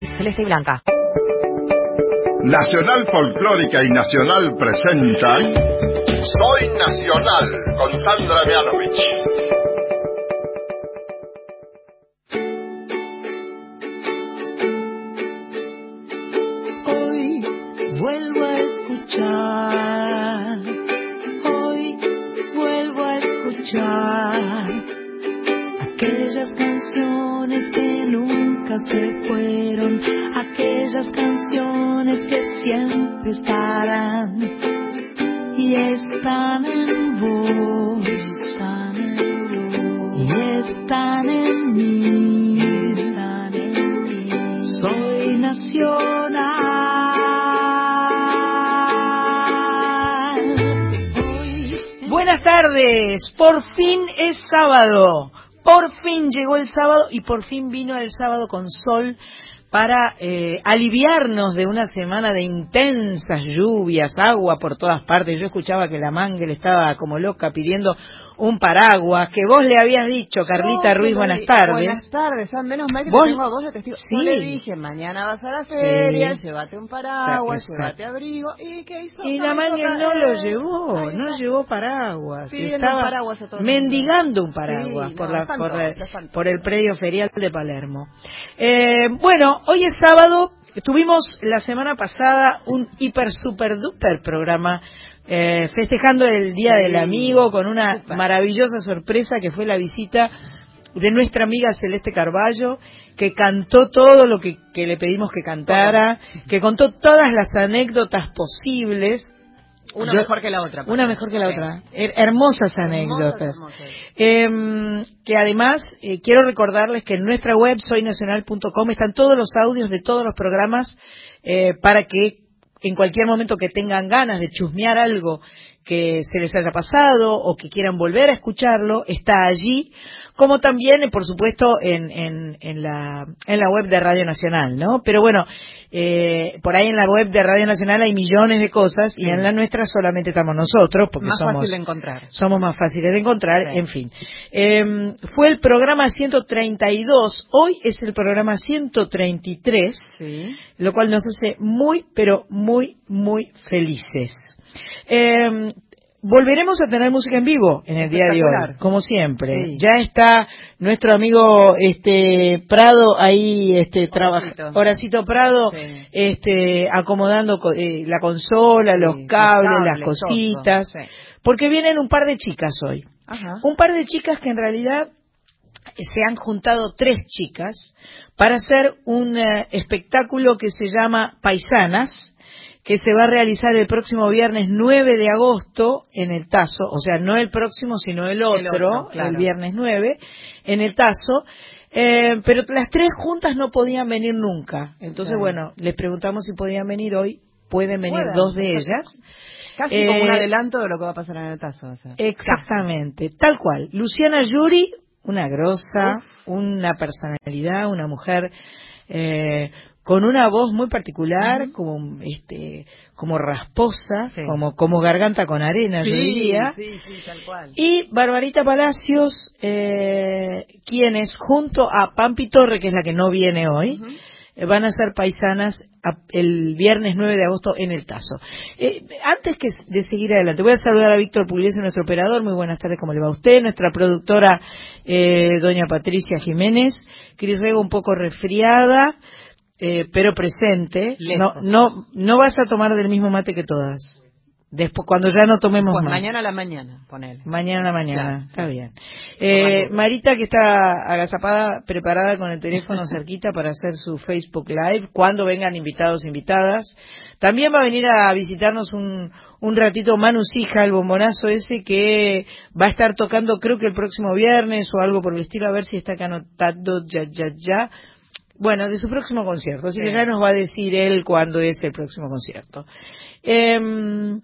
Celeste y Blanca. Nacional Folclórica y Nacional presentan Soy Nacional con Sandra Mianovich. Por fin es sábado, por fin llegó el sábado y por fin vino el sábado con sol para eh, aliviarnos de una semana de intensas lluvias, agua por todas partes. Yo escuchaba que la Mangel estaba como loca pidiendo un paraguas, que vos le habías dicho, Carlita Ruiz, buenas tardes. Buenas tardes, ah, menos mal que ¿Vos? te tengo a vos de testigo. Sí. Yo le dije, mañana vas a la feria, Sí. llévate un paraguas, Exacto. llévate abrigo. ¿Y qué hizo? Y la nada. no lo llevó, no llevó paraguas. estaba un paraguas a todo el mendigando un paraguas por, no, la, por, el- espantoso. por el predio ferial de Palermo. Eh, bueno, hoy es sábado. Tuvimos la semana pasada un hiper super duper programa eh, festejando el Día del Amigo con una maravillosa sorpresa que fue la visita de nuestra amiga Celeste Carballo, que cantó todo lo que, que le pedimos que cantara, que contó todas las anécdotas posibles. Una Yo- mejor que la otra. Una mejor que la otra. Her- hermosas anécdotas. Hermosas, hermosas. Em, que además eh, quiero recordarles que en nuestra web soynacional.com están todos los audios de todos los programas eh, para que en cualquier momento que tengan ganas de chusmear algo que se les haya pasado o que quieran volver a escucharlo, está allí, como también, por supuesto, en, en, en, la, en la web de Radio Nacional, ¿no? Pero bueno, eh, por ahí en la web de Radio Nacional hay millones de cosas y en la nuestra solamente estamos nosotros, porque Más somos fácil de encontrar. somos más fáciles de encontrar, Sí. en fin. Eh, fue el programa 132, hoy es el programa 133, Sí. lo cual nos hace muy, pero muy, muy felices. Eh, volveremos a tener música en vivo en el día de hoy, como siempre. Sí. Ya está nuestro amigo este Prado ahí este trabaja Horacito. Prado Sí. este acomodando co- eh, la consola, los Sí, los cables, las cositas, porque vienen un par de chicas hoy. Ajá. Un par de chicas que en realidad se han juntado tres chicas para hacer un eh, espectáculo que se llama Paisanas, que se va a realizar el próximo viernes 9 de agosto en el Tazo, o sea, no el próximo, sino el otro, El el, otro, claro. viernes 9, en el Tazo. Eh, pero las tres juntas no podían venir nunca. Entonces, Claro. bueno, les preguntamos si podían venir hoy. Pueden venir Pueden, dos de ellas. Casi como un Eh, adelanto de lo que va a pasar en el tazo. o sea. Exactamente, tal cual. Luciana Yuri, una grosa, una personalidad, una mujer eh, con una voz muy particular, como este, como rasposa, Sí. como como garganta con arena, yo diría. sí, sí, tal cual. Y Barbarita Palacios, eh, quienes junto a Pampi Torre, que es la que no viene hoy, eh, van a ser paisanas a- el viernes 9 de agosto en el Tazo. Eh, antes que de seguir adelante, voy a saludar a Víctor Pugliese, nuestro operador. Muy buenas tardes, ¿cómo le va a usted? Nuestra productora, eh, doña Patricia Jiménez. Cris Rego un poco resfriada, eh, pero presente. No, no, no vas a tomar del mismo mate que todas. Después, cuando ya no tomemos Pues más. mañana a la mañana, ponele. Mañana a la mañana, está sí. bien. Eh. Marita que está agazapada, preparada con el teléfono cerquita para hacer su Facebook Live, cuando vengan invitados, invitadas. También va a venir a visitarnos un, un ratito Manu Sija, el bombonazo ese, que va a estar tocando creo que el próximo viernes o algo por el estilo, a ver si está acá anotado ya, ya, ya. Bueno, de su próximo concierto, así que ya nos va a decir él cuándo es el próximo concierto. Em,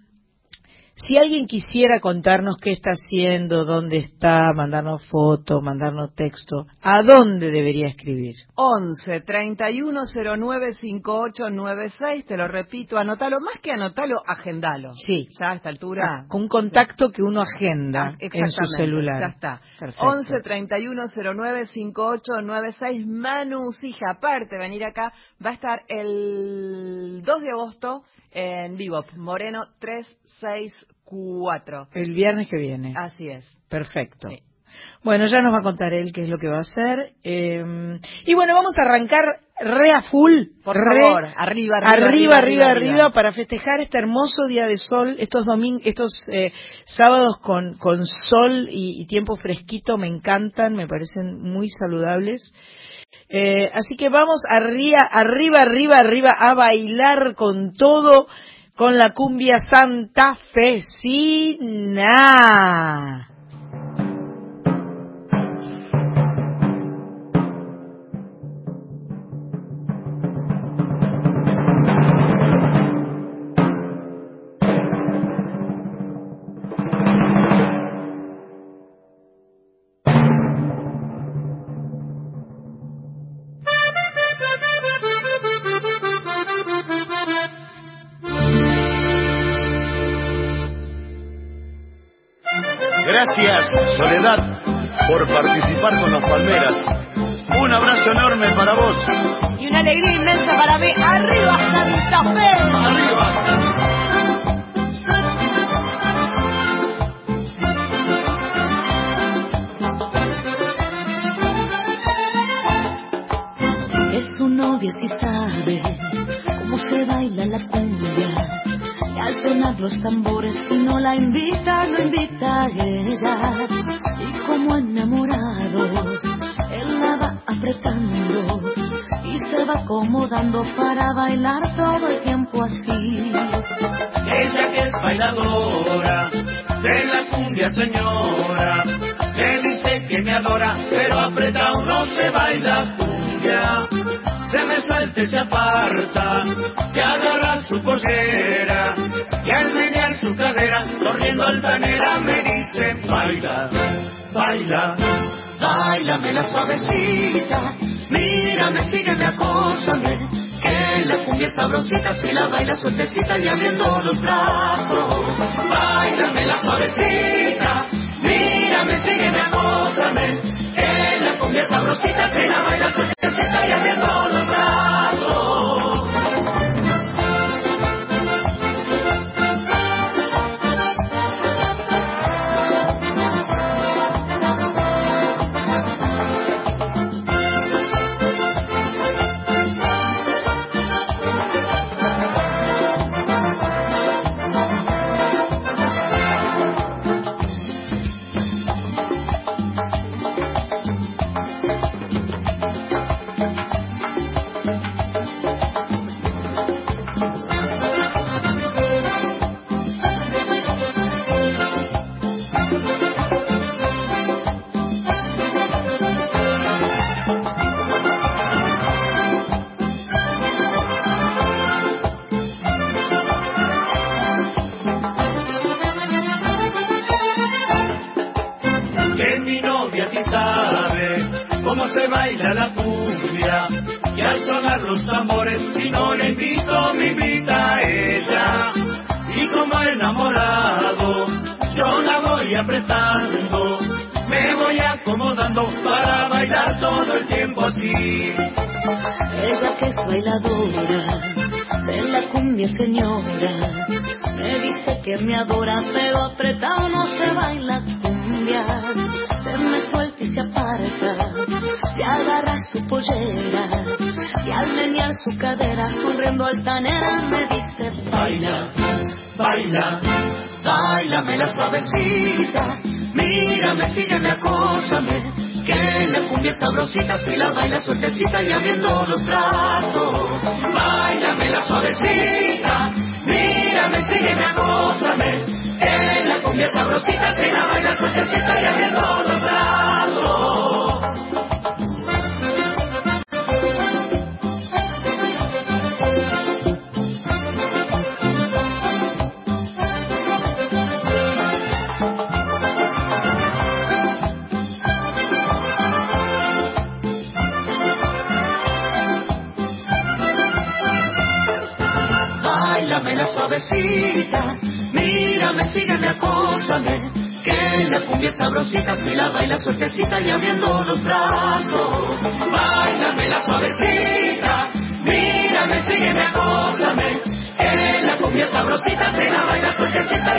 Si alguien quisiera contarnos qué está haciendo, dónde está, mandarnos fotos, mandarnos texto, ¿a dónde debería escribir? 11 31 09 5896, te lo repito, anótalo, más que anótalo, agendalo. Sí. Ya a esta altura. Ah, con un contacto que uno agenda Ah, en su celular. Ya está. Perfecto. 11 31 09 5896. Manu Sija, aparte venir acá, va a estar el 2 de agosto en Vivo, Moreno 364. El viernes que viene. Así es. Perfecto. Sí. Bueno, ya nos va a contar él qué es lo que va a hacer. Eh, y bueno, vamos a arrancar re a full. Por re- favor, arriba, arriba, arriba, arriba, arriba, para festejar este hermoso día de sol, estos domin estos eh, sábados con, con sol y, y tiempo fresquito me encantan, me parecen muy saludables. Eh, así que vamos arriba, arriba, arriba, arriba a bailar con todo, con la cumbia santafesina. Soledad, por participar con las palmeras. Un abrazo enorme para vos. Y una alegría inmensa para mí. ¡Arriba Santa Fe! Acomodando para bailar todo el tiempo así. Ella que es bailadora de la cumbia señora, que dice que me adora, pero apretado no se baila cumbia. Se me suelta y se aparta, que agarra su pollera, y al menear su cadera, corriendo altanera me dice, baila, baila, Báilame la suavecita, mírame, sígueme, acósame. Que la cumbia sabrosita si la baila sueltecita y abriendo los brazos. Báilame la suavecita, mírame, sígueme, acósame. Que la cumbia sabrosita si la baila sueltecita y abriendo los brazos. Si la baila suertecita y abriendo los brazos. Báilame la suavecita, mírame, sígueme, acósame, que la cumbia sabrosita si escúchame, que la cumbia sabrosita, si la baila suertecita y abriendo los brazos. Bailame la suavecita, mírame, sígueme, acósame, que la cumbia sabrosita, si la baila suertecita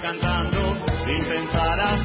cantando, intentarás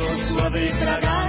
doce, uma vez.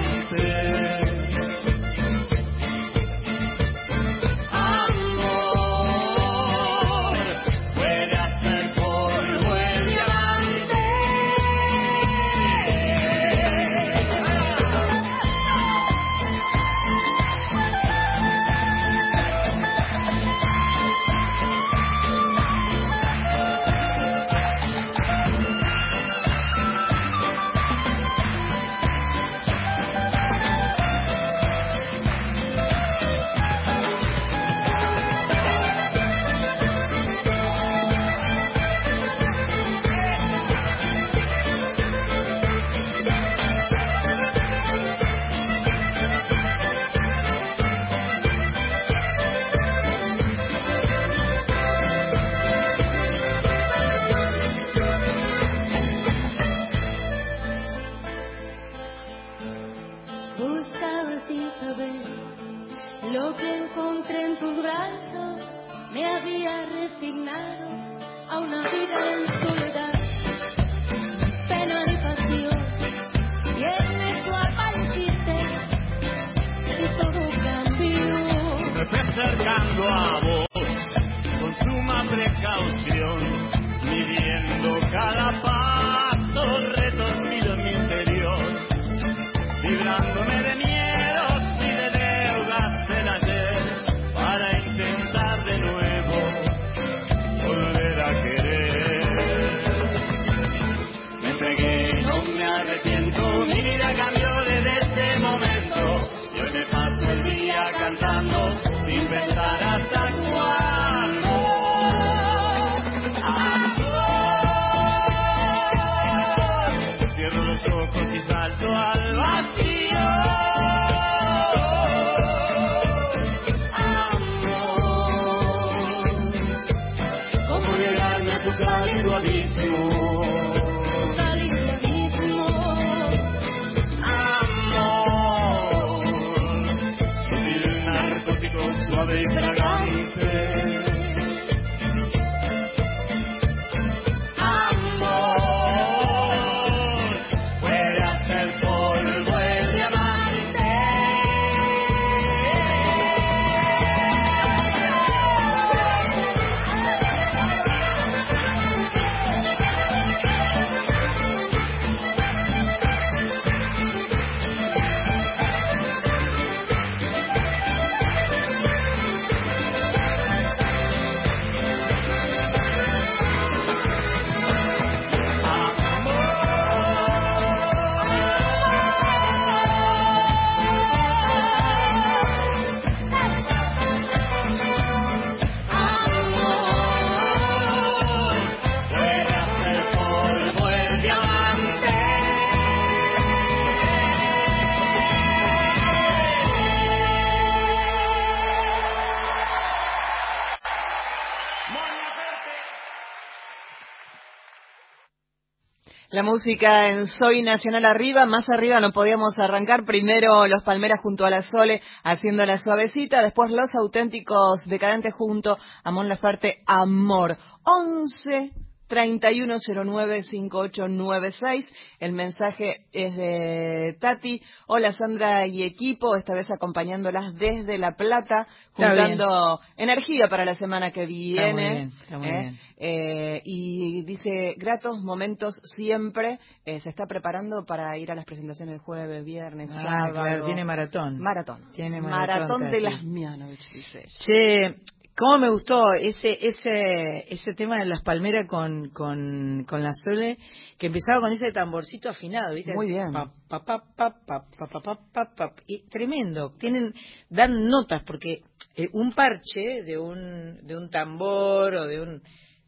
La música en Soy Nacional arriba, más arriba no podíamos arrancar. Primero los Palmeras junto a la Sole haciendo la suavecita, después los auténticos decadentes junto a Mon Laferte Amor. 11 31095896. El mensaje es de Tati. Hola Sandra y equipo, esta vez acompañándolas desde La Plata, juntando energía para la semana que viene. Está muy bien, está muy ¿eh? bien. Eh, y dice, gratos momentos siempre. Eh, se está preparando para ir a las presentaciones el jueves, viernes, Ah, sábado. claro, tiene maratón. Maratón. Tiene maratón, de las Mianovich, dice. Che, ¿Cómo me gustó ese ese ese tema de las palmeras con, con, con la Sole que empezaba con ese tamborcito afinado, ¿viste? Muy bien. Pa, pa, pa, y tremendo. Tienen dan notas porque eh, un parche de un de un tambor o de un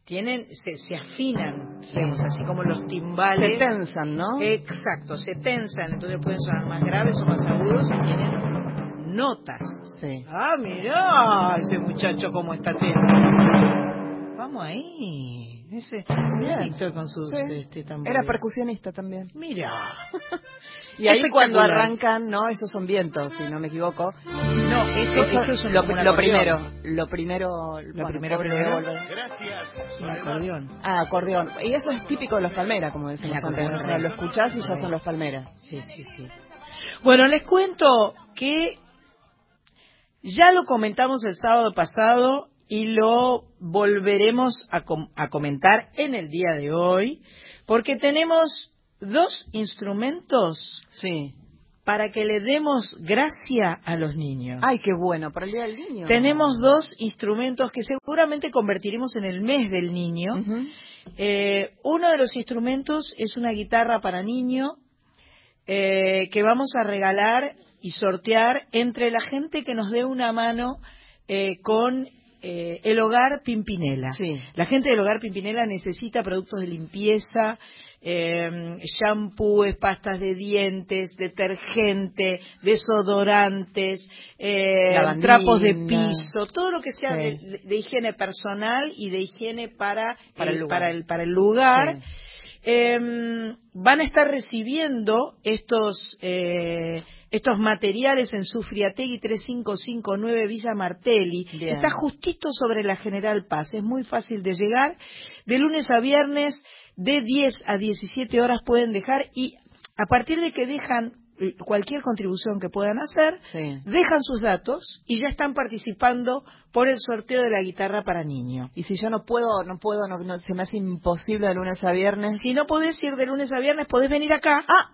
tienen se, se afinan, así como los timbales. Se tensan, ¿no? Exacto, se tensan, entonces pueden sonar más graves o más agudos y tienen notas. Sí. Ah, mirá, ese muchacho cómo está atento. Vamos ahí. Ese Víctor con sus Sí. este, tambores. Era percusionista también. Mira. Y ahí cuando arrancan, no, esos son vientos, si no me equivoco. No, esto, Eso- esto es un, lo, lo primero, lo primero, bueno, primero. Gracias. Un acordeón. Ah, acordeón. Y eso es típico de los palmeras, como decimos antes. O sea, lo escuchás y ya son los palmeras. Sí, sí, sí. Bueno, les cuento que ya lo comentamos el sábado pasado y lo volveremos a, com- a comentar en el día de hoy, porque tenemos dos instrumentos Sí. para que le demos gracia a los niños. Ay, qué bueno, para el Día del Niño. Tenemos dos instrumentos que seguramente convertiremos en el mes del niño. Eh, uno de los instrumentos es una guitarra para niño eh, que vamos a regalar y sortear entre la gente que nos dé una mano eh, con eh, el hogar Pimpinela. Sí. La gente del hogar Pimpinela necesita productos de limpieza, eh, shampoos, pastas de dientes, detergente, desodorantes, eh, trapos de piso, todo lo que sea Sí. de, de higiene personal y de higiene para, Para el lugar. para el, para el lugar. Sí. Eh, van a estar recibiendo estos eh, estos materiales en Sufriategui 3559 Villa Martelli. Bien. Está justito sobre la General Paz. Es muy fácil de llegar. De lunes a viernes, de 10 a 17 horas pueden dejar y a partir de que dejan eh, cualquier contribución que puedan hacer, Sí. dejan sus datos y ya están participando por el sorteo de la guitarra para niño. Y si yo no puedo, no puedo, no, no- se me hace imposible de lunes a viernes. Si no podés ir de lunes a viernes, podés venir acá Ah,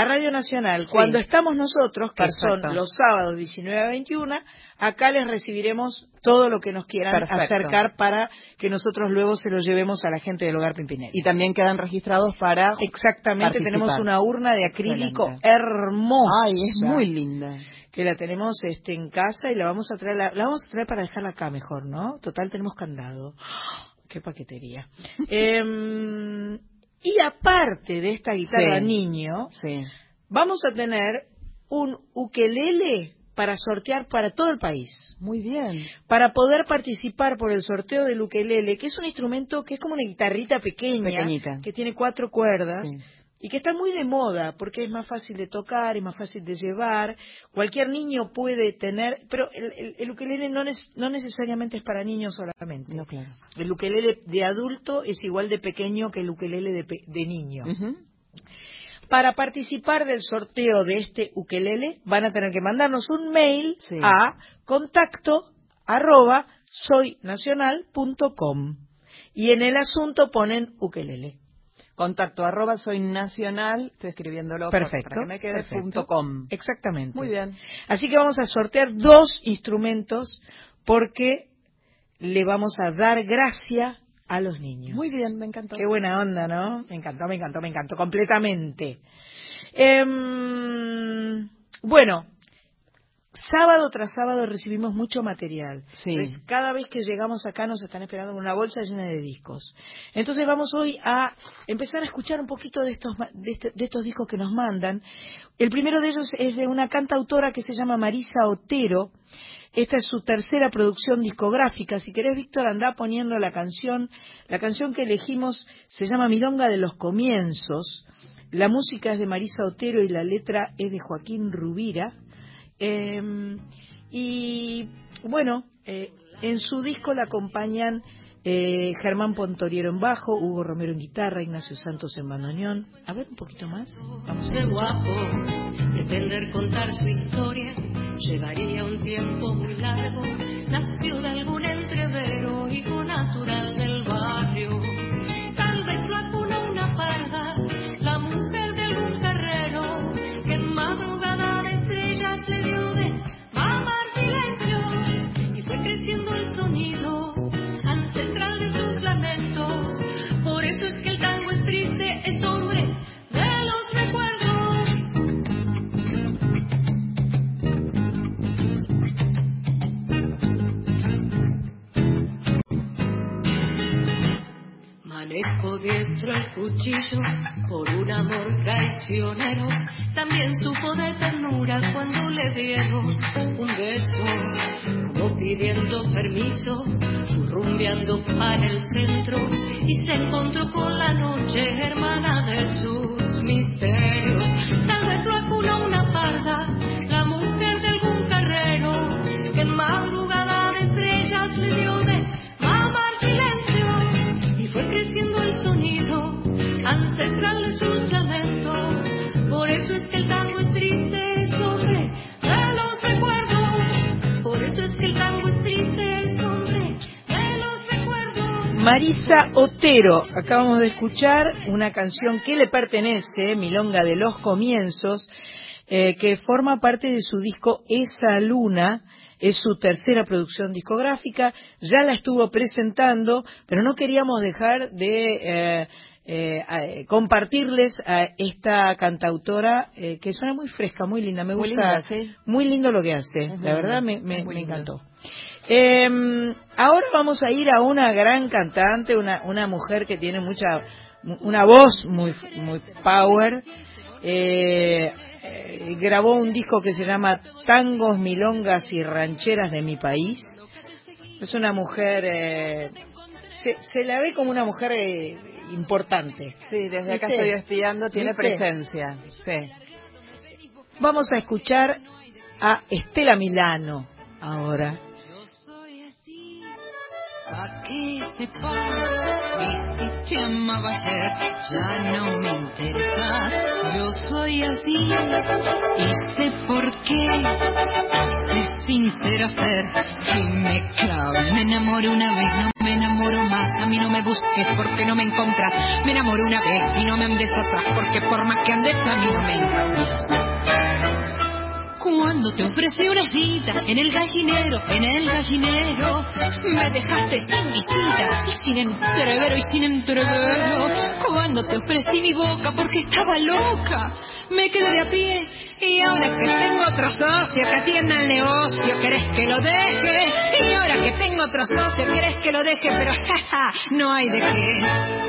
a Radio Nacional. Sí. Cuando estamos nosotros, que Perfecto. son los sábados 19 a 21, acá les recibiremos todo lo que nos quieran Perfecto. acercar para que nosotros luego se lo llevemos a la gente del Hogar Pimpinela. y también quedan registrados para... Exactamente, participar. tenemos una urna de acrílico Excelente. hermosa. Ay, es muy linda. que la tenemos este en casa y la vamos a traer la, la vamos a traer para dejarla acá mejor, ¿no? Total tenemos candado. Qué paquetería. Em, y aparte de esta guitarra Sí. niño, Sí. vamos a tener un ukelele para sortear para todo el país. Muy bien. Para poder participar por el sorteo del ukelele, que es un instrumento que es como una guitarrita pequeña, Pequeñita. que tiene cuatro cuerdas, Sí. Y que está muy de moda porque es más fácil de tocar y más fácil de llevar. Cualquier niño puede tener, pero el, el- el ukelele no, nes- no necesariamente es para niños solamente. No, claro. El ukelele de adulto es igual de pequeño que el ukelele de, de niño. Para participar del sorteo de este ukelele van a tener que mandarnos un mail Sí. a contacto arroba soynacional.com y en el asunto ponen ukelele. Contacto arroba soy nacional, estoy escribiéndolo Perfecto. para que me quede perfecto. punto com. Exactamente. Muy bien. Así que vamos a sortear dos instrumentos porque le vamos a dar gracia a los niños. Muy bien, me encantó. Qué buena onda, ¿no? Me encantó, me encantó, me encantó completamente. Em, bueno, sábado tras sábado recibimos mucho material. Sí. Entonces, cada vez que llegamos acá nos están esperando con una bolsa llena de discos. Entonces vamos hoy a empezar a escuchar un poquito de estos, de, este- de estos discos que nos mandan. El primero de ellos es de una cantautora que se llama Marisa Otero. Esta es su tercera producción discográfica. Si querés, Víctor, anda poniendo la canción. La canción que elegimos se llama Milonga de los Comienzos. La música es de Marisa Otero y la letra es de Joaquín Rubira. Eh, y bueno, eh, en su disco la acompañan eh, Germán Pontoriero en bajo, Hugo Romero en guitarra, Ignacio Santos en bandoneón. A ver un poquito más. Vamos a Qué guapo, pretender contar su historia llevaría un tiempo muy largo. Nació de algún entrevero, hijo natural Manejo diestro el cuchillo por un amor traicionero. También supo de ternura cuando le dieron un beso, como pidiendo permiso, rumbeando para el centro y se encontró con la noche hermana de sus misterios. Marisa Otero, acabamos de escuchar una canción que le pertenece, Milonga de los Comienzos, eh, que forma parte de su disco Esa Luna, es su tercera producción discográfica, ya la estuvo presentando, pero no queríamos dejar de eh, eh, compartirles a esta cantautora eh, que suena muy fresca, muy linda, me Muy gusta, linda, sí. muy lindo lo que hace, Es muy la verdad me, lindo, me- es muy me lindo. encantó. Eh, ahora vamos a ir a una gran cantante, una, una mujer que tiene mucha, una voz muy, muy power. Eh, eh, grabó un disco que se llama Tangos, Milongas y Rancheras de mi país. Es una mujer, eh, se, se la ve como una mujer eh, importante. Sí, desde acá ¿Viste? estoy espiando, tiene ¿Viste? presencia. Sí. Vamos a escuchar a Estela Milano ahora. Soy así, pa' que sepas. Y si te amaba ayer, ya no me interesas. Yo soy así, y sé por qué. Sé sincera ser, y me clavo. Me enamoro una vez, no me enamoro más. A mí no me busques porque no me encontras. Me enamoro una vez y no me andes atrás, porque por más que andes a mí no me encuentras. Cuando te ofrecí una cita en el gallinero, en el gallinero, me dejaste sin visita y sin entrevero y sin entrevero. Cuando te ofrecí mi boca porque estaba loca, me quedé de a pie y ahora que tengo otro socio que atienda el negocio, querés que lo deje. Y ahora que tengo otro socio, querés que lo deje, pero jaja, no hay de qué.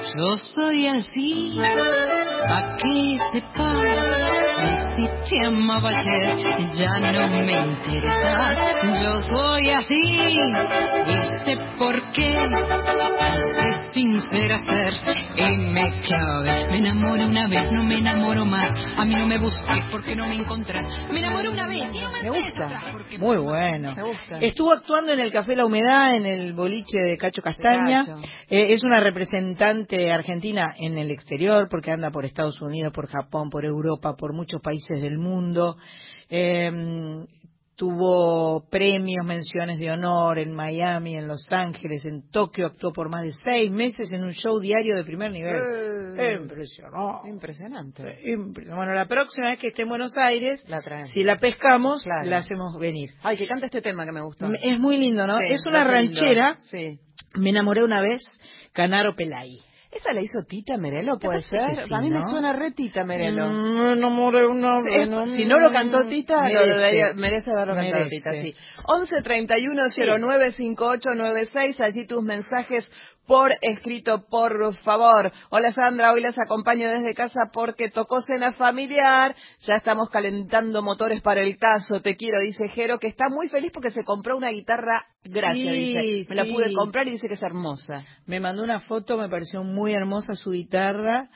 Yo soy así, pa' que sepas. Y si te amaba ayer, ya no me interesas. Yo soy así, y sé por qué. Sé sincera ser, y me clave. Me enamoro una vez, no me enamoro más. A mí no me busques porque no me encontrás. Me enamoro una vez y no me, Me gusta. Muy bueno. Me gusta. Estuvo actuando en el Café La Humedad, en el boliche de Cacho Castaña. Cacho. Eh, es una representante argentina en el exterior porque anda por Estados Unidos, por Japón, por Europa, por muchos países del mundo. Eh, tuvo premios, menciones de honor en Miami, en Los Ángeles, en Tokio. Actuó por más de seis meses en un show diario de primer nivel. Eh, Impresionante. Impresionante. Bueno, la próxima vez que esté en Buenos Aires, La si la pescamos, Claro. la hacemos venir. Ay, que canta este tema que me gustó. Es muy lindo, ¿no? Sí, es una ranchera. Sí. Me enamoré una vez, Canaro Pelay. ¿Esa la hizo Tita Merelo, puede ser? sí, a mí me ¿no? suena re Tita Merelo. Mm, enamoré una Sí, vez, no, si no lo cantó Tita, lo merece. debería- merece haberlo cantado Merece. Tita, sí. 11 31 09 58 96, allí tus mensajes por escrito, por favor. Hola Sandra, hoy las acompaño desde casa porque tocó cena familiar, ya estamos calentando motores para el caso, te quiero, dice Jero, que está muy feliz porque se compró una guitarra gracia, Sí, dice. Me la pude comprar y dice que es hermosa. Me mandó una foto, me pareció muy hermosa su guitarra.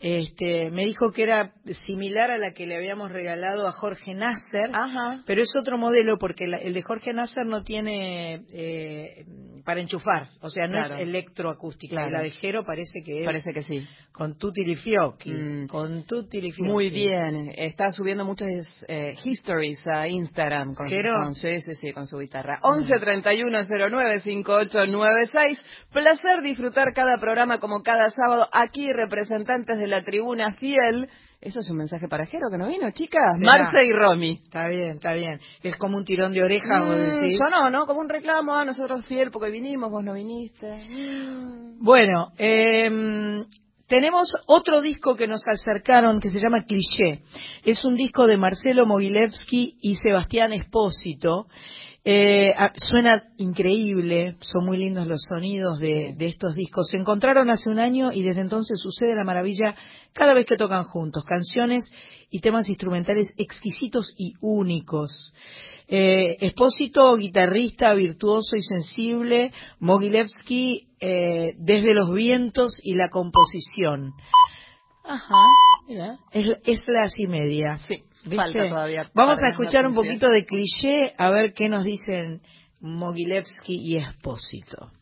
Este, me dijo que era similar a la que le habíamos regalado a Jorge Nasser, Ajá. pero es otro modelo porque la- el de Jorge Nasser no tiene eh, para enchufar, o sea, no Claro. es electroacústica. Claro. Y la de Jero parece que es Parece que sí. con tutti li fiocchi, Mm. con tutti li fiocchi. Muy bien, está subiendo muchas eh, histories a Instagram con, ¿Jero? con- sí, sí, sí, con su guitarra. 11 31 09 58 96. Placer disfrutar cada programa como cada sábado. Aquí representantes la tribuna fiel. Eso es un mensaje para Jero que no vino, chicas. Será. Marce y Romy. Está bien, está bien. Es como un tirón de oreja, vos Mm, decís. yo no, ¿no? Como un reclamo a nosotros fiel porque vinimos, vos no viniste. Bueno, em, tenemos otro disco que nos acercaron que se llama Cliché. Es un disco de Marcelo Mogilevsky y Sebastián Espósito. Eh, ah, suena increíble, son muy lindos los sonidos de, de estos discos. Se encontraron hace un año y desde entonces sucede la maravilla cada vez que tocan juntos. Canciones y temas instrumentales exquisitos y únicos. Eh, Espósito, guitarrista virtuoso y sensible, Mogilevsky eh, desde los vientos y la composición. Ajá, mira. Es, es la así media. Sí, ¿viste? falta todavía. Vamos a escuchar un poquito de cliché a ver qué nos dicen Mogilevsky y Espósito.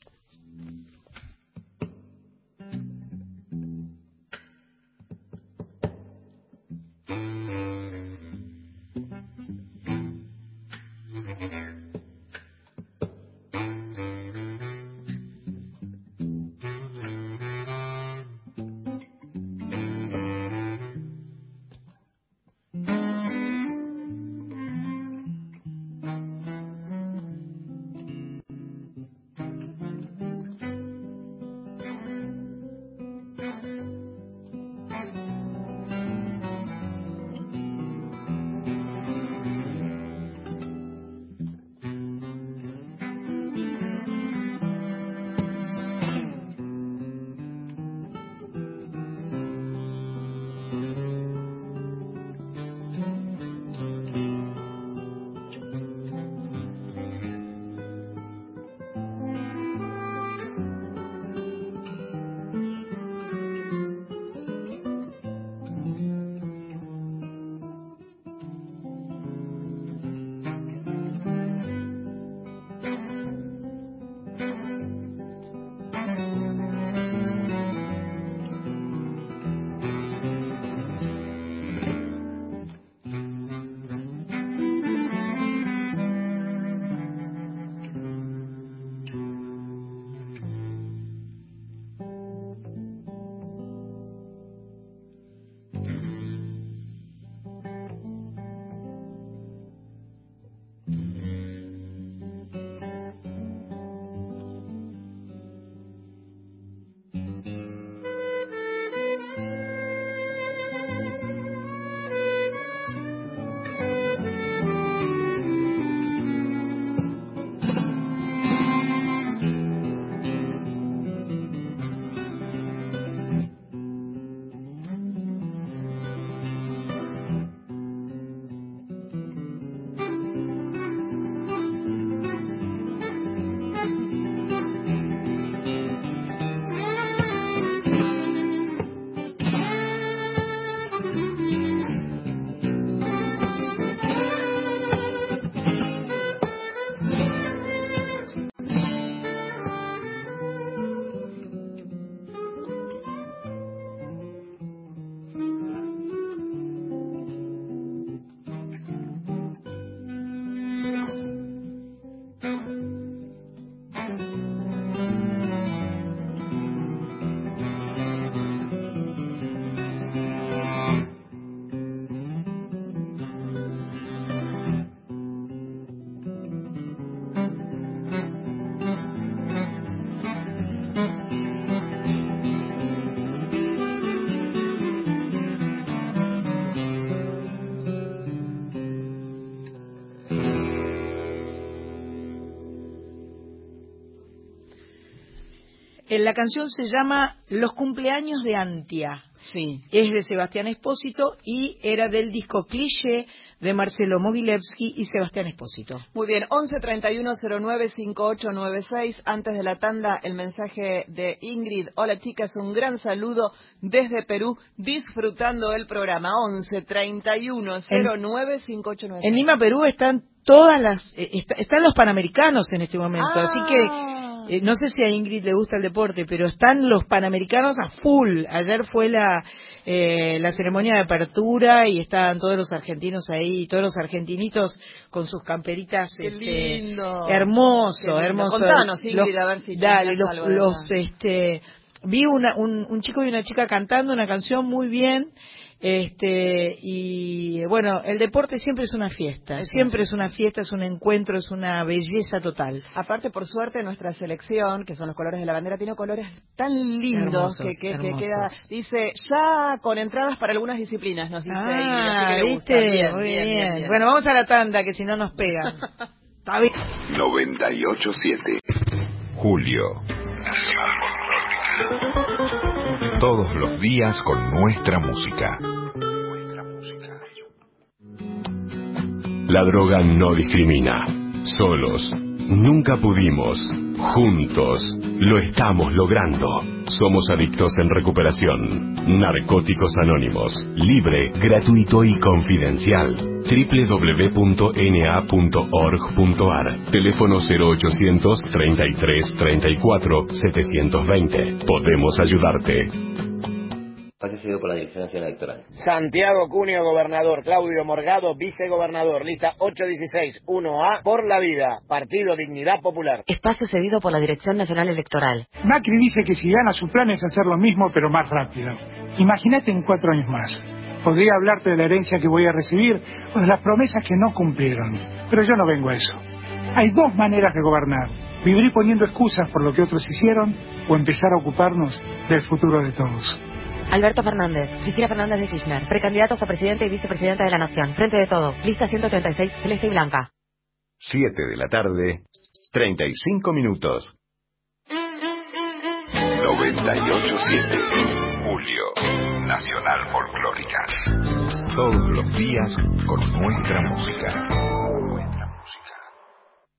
Eh, La canción se llama Los cumpleaños de Antia. Sí. Es de Sebastián Espósito y era del disco Cliché de Marcelo Mogilevsky y Sebastián Espósito. Muy bien, 11 31 09 5896. Antes de la tanda, el mensaje de Ingrid. Hola chicas, un gran saludo desde Perú, disfrutando el programa. 11 31 09 5896. En Lima, Perú están todas las eh, está- están los panamericanos en este momento, Ah. así que eh, no sé si a Ingrid le gusta el deporte, pero están los panamericanos a full. Ayer fue la eh, la ceremonia de apertura y estaban todos los argentinos ahí, todos los argentinitos con sus camperitas Qué este, lindo. hermoso, Qué lindo. hermoso. Contanos, Ingrid, Los- a ver si dale, los, algo de los, este vi una, un, un chico y una chica cantando una canción muy bien este y bueno el deporte siempre es una fiesta Es siempre es una fiesta es un encuentro es una belleza total. Aparte, por suerte, nuestra selección, que son los colores de la bandera, tiene colores tan lindos Hermosos, que, que, queda, dice, ya con entradas para algunas disciplinas, nos dice ah que le gusta. viste Bien, muy bien, bien, bien, bien. bueno vamos a la tanda que si no nos pegan está bien. 987 Julio. Todos los días con nuestra música. La droga no discrimina. Solos. Nunca pudimos. Juntos. Lo estamos logrando. Somos adictos en recuperación. Narcóticos Anónimos. Libre, gratuito y confidencial. www.na.org.ar Teléfono 0800 33 34 720. Podemos ayudarte. Pase cedido por la Dirección Nacional Electoral. Santiago Cunio, gobernador. Claudio Morgado, vicegobernador. Lista 816, 1A, por la vida. Partido Dignidad Popular. Espacio cedido por la Dirección Nacional Electoral. Macri dice que si gana su plan es hacer lo mismo pero más rápido. Imagínate en cuatro años más. Podría hablarte de la herencia que voy a recibir o de las promesas que no cumplieron. Pero yo no vengo a eso. Hay dos maneras de gobernar. Vivir poniendo excusas por lo que otros hicieron o empezar a ocuparnos del futuro de todos. Alberto Fernández, Cristina Fernández de Kirchner, precandidatos a presidente y vicepresidenta de la Nación. Frente de todos, lista 136, celeste y blanca. 7 de la tarde, 35 minutos. 987 Julio. Nacional Folclórica. Todos los días con nuestra música.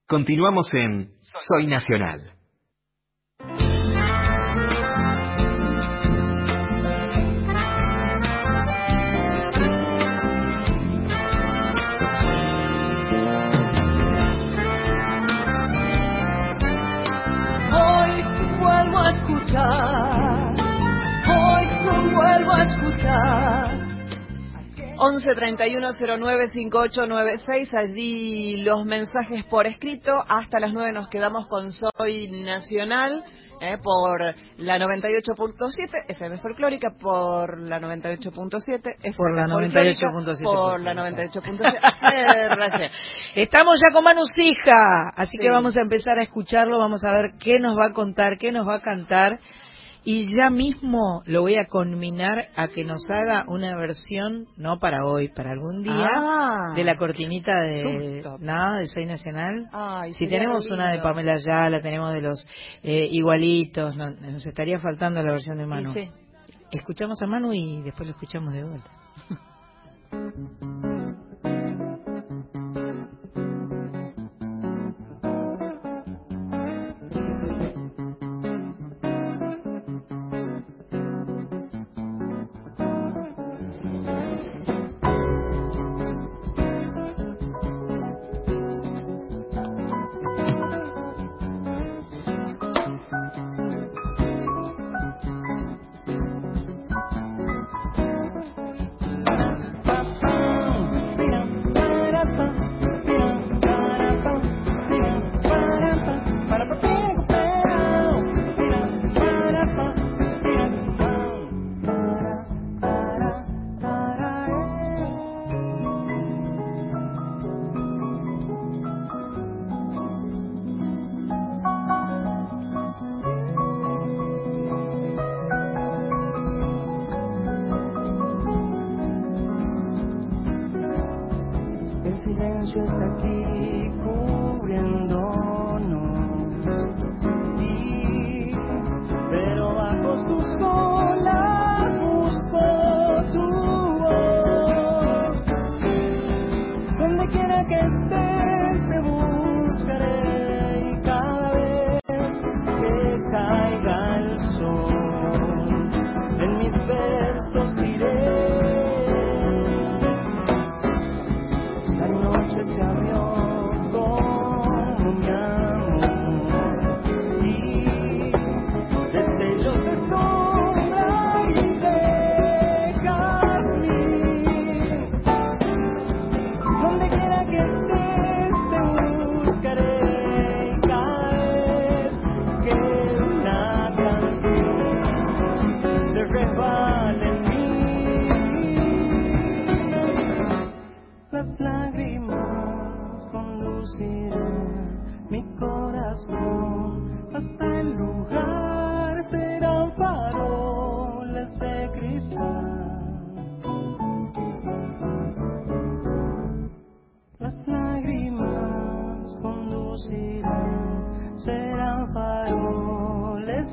Continuamos en Soy Nacional. 11 31 09 5896, allí los mensajes por escrito. Hasta las 9 nos quedamos con Soy Nacional eh, por la 98.7, FM Folclórica, por la 98.7, FM Por la Folclórica, 98.7 Por la 98.7. Eh, rayé. Estamos ya con Manu Sija, así Sí. que vamos a empezar a escucharlo, vamos a ver qué nos va a contar, qué nos va a cantar. Y ya mismo lo voy a conminar a que nos haga una versión, no para hoy, para algún día, Ah. de la cortinita de, no, de Soy Nacional. Ay, si tenemos una de. Pamela Ayala, tenemos de los eh, igualitos, no, nos estaría faltando la versión de Manu. Sí. Escuchamos a Manu y después lo escuchamos de vuelta.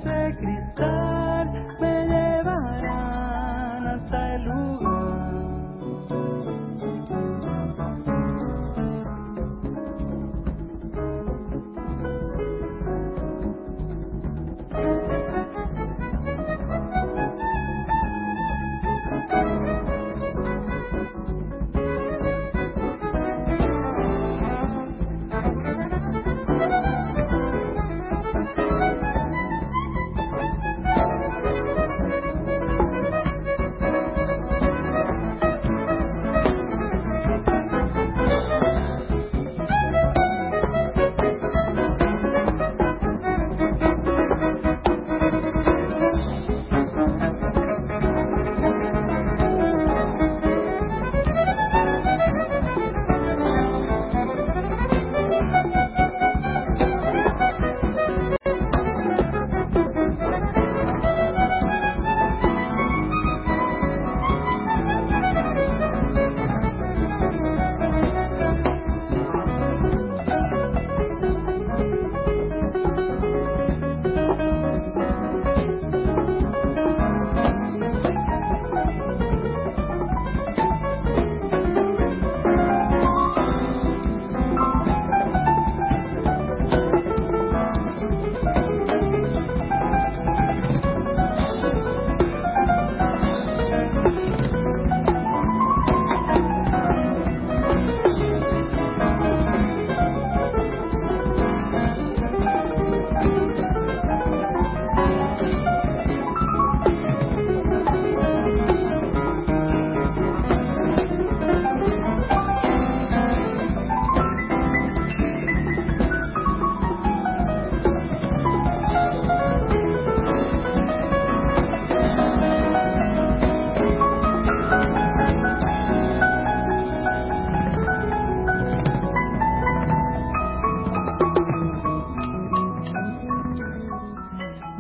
de cristal,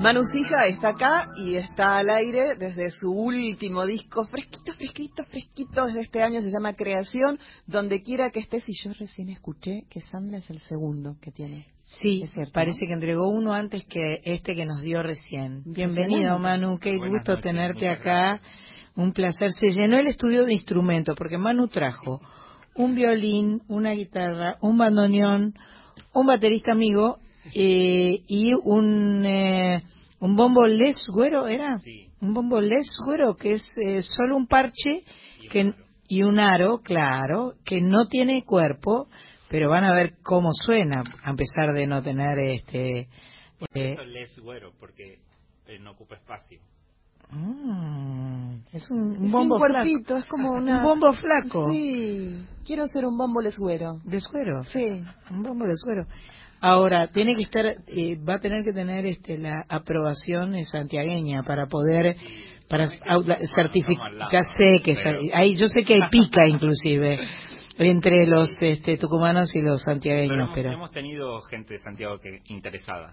Manu Sija está acá y está al aire desde su último disco, fresquito, fresquito, fresquito, desde este año se llama Creación, donde quiera que estés, y yo recién escuché que Sandra es el segundo que tiene. Sí, Es cierto, parece ¿no? que entregó uno antes que este que nos dio recién. Bienvenido, Manu. Qué Buenas gusto noches, tenerte acá. Un placer. Se llenó el estudio de instrumentos porque Manu trajo un violín, una guitarra, un bandoneón, un baterista amigo eh, y un eh, un bombo les güero era un bombo les güero que es eh, solo un parche que y un aro claro que no tiene cuerpo pero van a ver cómo suena a pesar de no tener este Por eh, eso les güero, porque eh, no ocupa espacio. mm, es un, un Es bombo un cuerpito, flaco. es como una... un bombo flaco Sí, quiero ser un bombo lesguero. de suero Sí. un bombo de suero ahora tiene que estar eh, va a tener que tener este la aprobación eh, santiagueña para poder para certificar ya sé que pero- hay yo sé que hay pica inclusive entre los este, tucumanos y los Pero santiagueños hemos, pero hemos tenido gente de Santiago que interesada.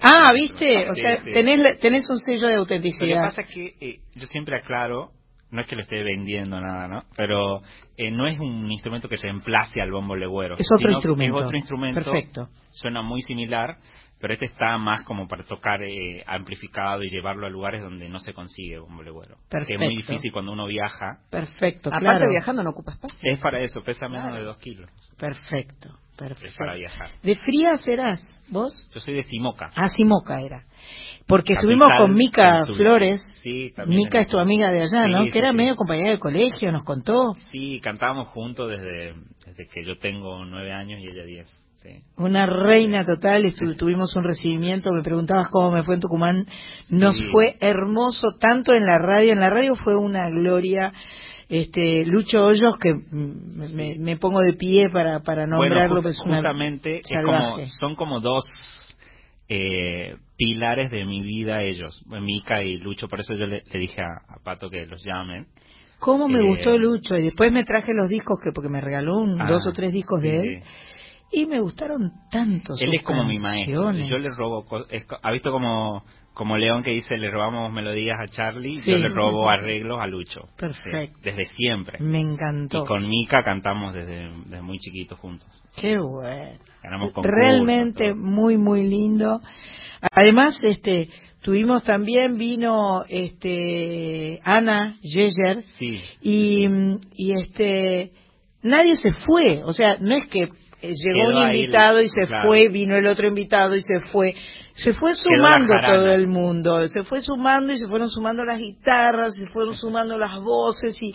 ah viste o sea tenés tenés un sello de Lo que autenticidad pasa es que eh, yo siempre aclaro, no es que lo esté vendiendo nada, ¿no? Pero eh, no es un instrumento que reemplace al bombo legüero. Es otro instrumento. Es otro instrumento. Perfecto. Suena muy similar, pero este está más como para tocar eh, amplificado y llevarlo a lugares donde no se consigue bombo legüero. Que es muy Perfecto. difícil cuando uno viaja. perfecto Aparte claro viajando no ocupa espacio. Es para eso, pesa menos Claro. de dos kilos. perfecto Es perfecto para viajar. de fría serás vos Yo soy de Simoca. Ah, sí, Moca era. Porque Capital estuvimos con Mica. Flores. Sí, también Mica es tu amiga de allá, Sí, ¿no? sí, que era sí. medio compañera de colegio, nos contó. Sí, cantábamos juntos desde, desde que yo tengo nueve años y ella diez. Sí. Una reina total, estu- tuvimos un recibimiento, me preguntabas cómo me fue en Tucumán. Nos fue hermoso, tanto en la radio, en la radio fue una gloria. Este, Lucho Hoyos, que mm, me, me pongo de pie para, para nombrarlo, Bueno, ju- es una justamente es como, son como dos eh, pilares de mi vida ellos, Mica y Lucho, por eso yo le, le dije a, a Pato que los llamen. ¿Cómo me Eh, gustó Lucho? Y después me traje los discos que porque me regaló un, Ah, dos o tres discos de él. Y me gustaron tanto Él sus es como mi maestro. Yo le robo. es ¿Ha visto como, como León que dice le robamos melodías a Charlie? Sí. Yo le robo arreglos a Lucho. Perfecto. Desde siempre. Me encantó. Y con Mica cantamos desde, desde muy chiquitos juntos. Qué bueno. Ganamos concursos. Realmente muy, muy lindo. Además, este, tuvimos también, vino este, Ana Yeyer Sí. y, y este, nadie se fue. O sea, no es que eh, llegó Quedó un invitado y se claro. fue, vino el otro invitado y se fue. Se fue sumando todo el mundo, se fue sumando y se fueron sumando las guitarras, se fueron sumando las voces y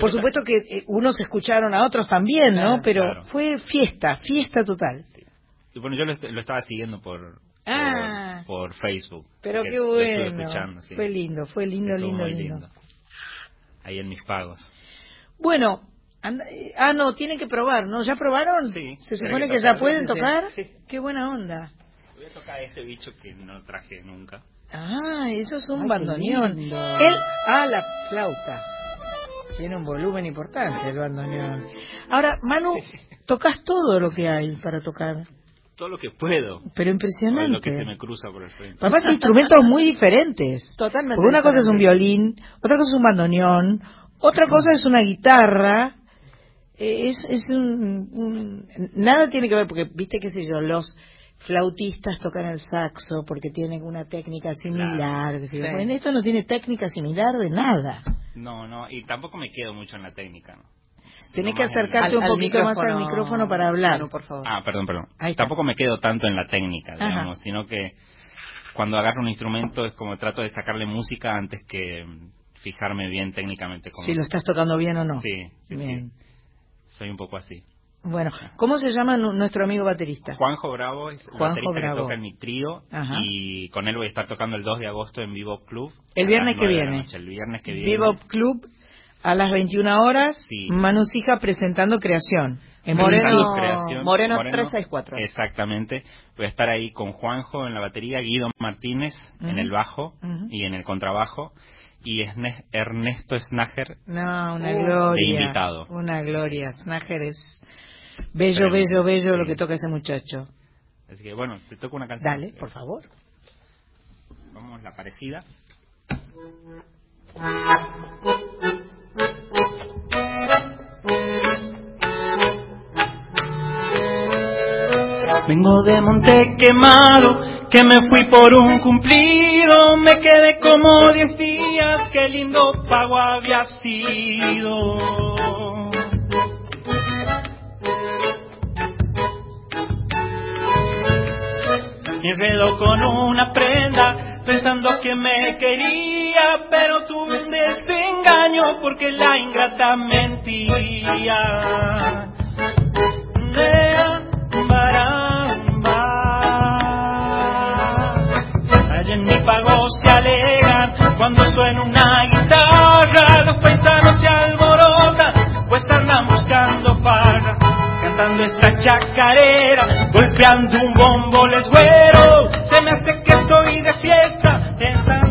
por supuesto que eh, unos escucharon a otros también, ¿no? Claro, Pero claro. fue fiesta, fiesta total. Y bueno, yo lo, est- lo estaba siguiendo por, por, Ah. por Facebook. Pero que qué bueno. escuchando, sí. Fue lindo, fue lindo, Estuvo lindo, muy lindo. Ahí en mis pagos. Bueno, anda- eh, ah, no, tienen que probar, ¿no? ¿Ya probaron? Sí. ¿Se supone que que ya pueden tocar? Sí. Qué buena onda. Voy a tocar a este bicho que no traje nunca. Ah, eso es un Ay, qué bandoneón. Él, ah, la flauta. Tiene un volumen importante el bandoneón. Ahora, Manu, tocas todo lo que hay para tocar. Todo lo que puedo. Pero O lo que se impresionante. me cruza por el frente. Papá, son instrumentos muy diferentes. Totalmente. Porque una cosa es un violín, otra cosa es un bandoneón, otra cosa es una guitarra. Eh, Es, es un, un- Nada tiene que ver, porque viste, qué sé yo, los flautistas tocan el saxo porque tienen una técnica similar. Sí. Bueno, esto no tiene técnica similar de nada. No, no, y tampoco me quedo mucho en la técnica, ¿no? Tenés No que acercarte Al- un al poquito más al micrófono, para hablar. Manu, por favor. Ah, perdón, perdón. Tampoco me quedo tanto en la técnica, Ajá. digamos, sino que cuando agarro un instrumento es como trato de sacarle música antes que fijarme bien técnicamente cómo. Si lo estás tocando bien o no. Sí, sí. Soy un poco así. Bueno, ¿cómo se llama nu- nuestro amigo baterista? Juanjo Bravo es el Juanjo baterista Bravo. que toca en mi trío Ajá. y con él voy a estar tocando el 2 de agosto en Vivo Club. El viernes que viene. noche. El viernes que viene. Bebop Club a las 21 horas. Sí. Manu Sija presentando creación. En Moreno- creación. Moreno 364. Exactamente. Voy a estar ahí con Juanjo en la batería, Guido Martínez en el bajo y en el contrabajo y Ernesto Snager No, una Uh, gloria. de invitado. Una gloria. Snager es bello, bello, bello lo que toca ese muchacho. Así que bueno, te toco una canción. Dale, por favor. Vamos, la parecida. Vengo de monte quemado, que me fui por un cumplido, me quedé como diez días, qué lindo pago había sido. Me enredo con una prenda, pensando que me quería, pero tuve un desengaño porque la ingrata mentía. Allá en mi pago se alegan cuando suena una guitarra, los paisanos se alborotan, cantando esta chacarera, golpeando un bombo les güero, se me hace que estoy de fiesta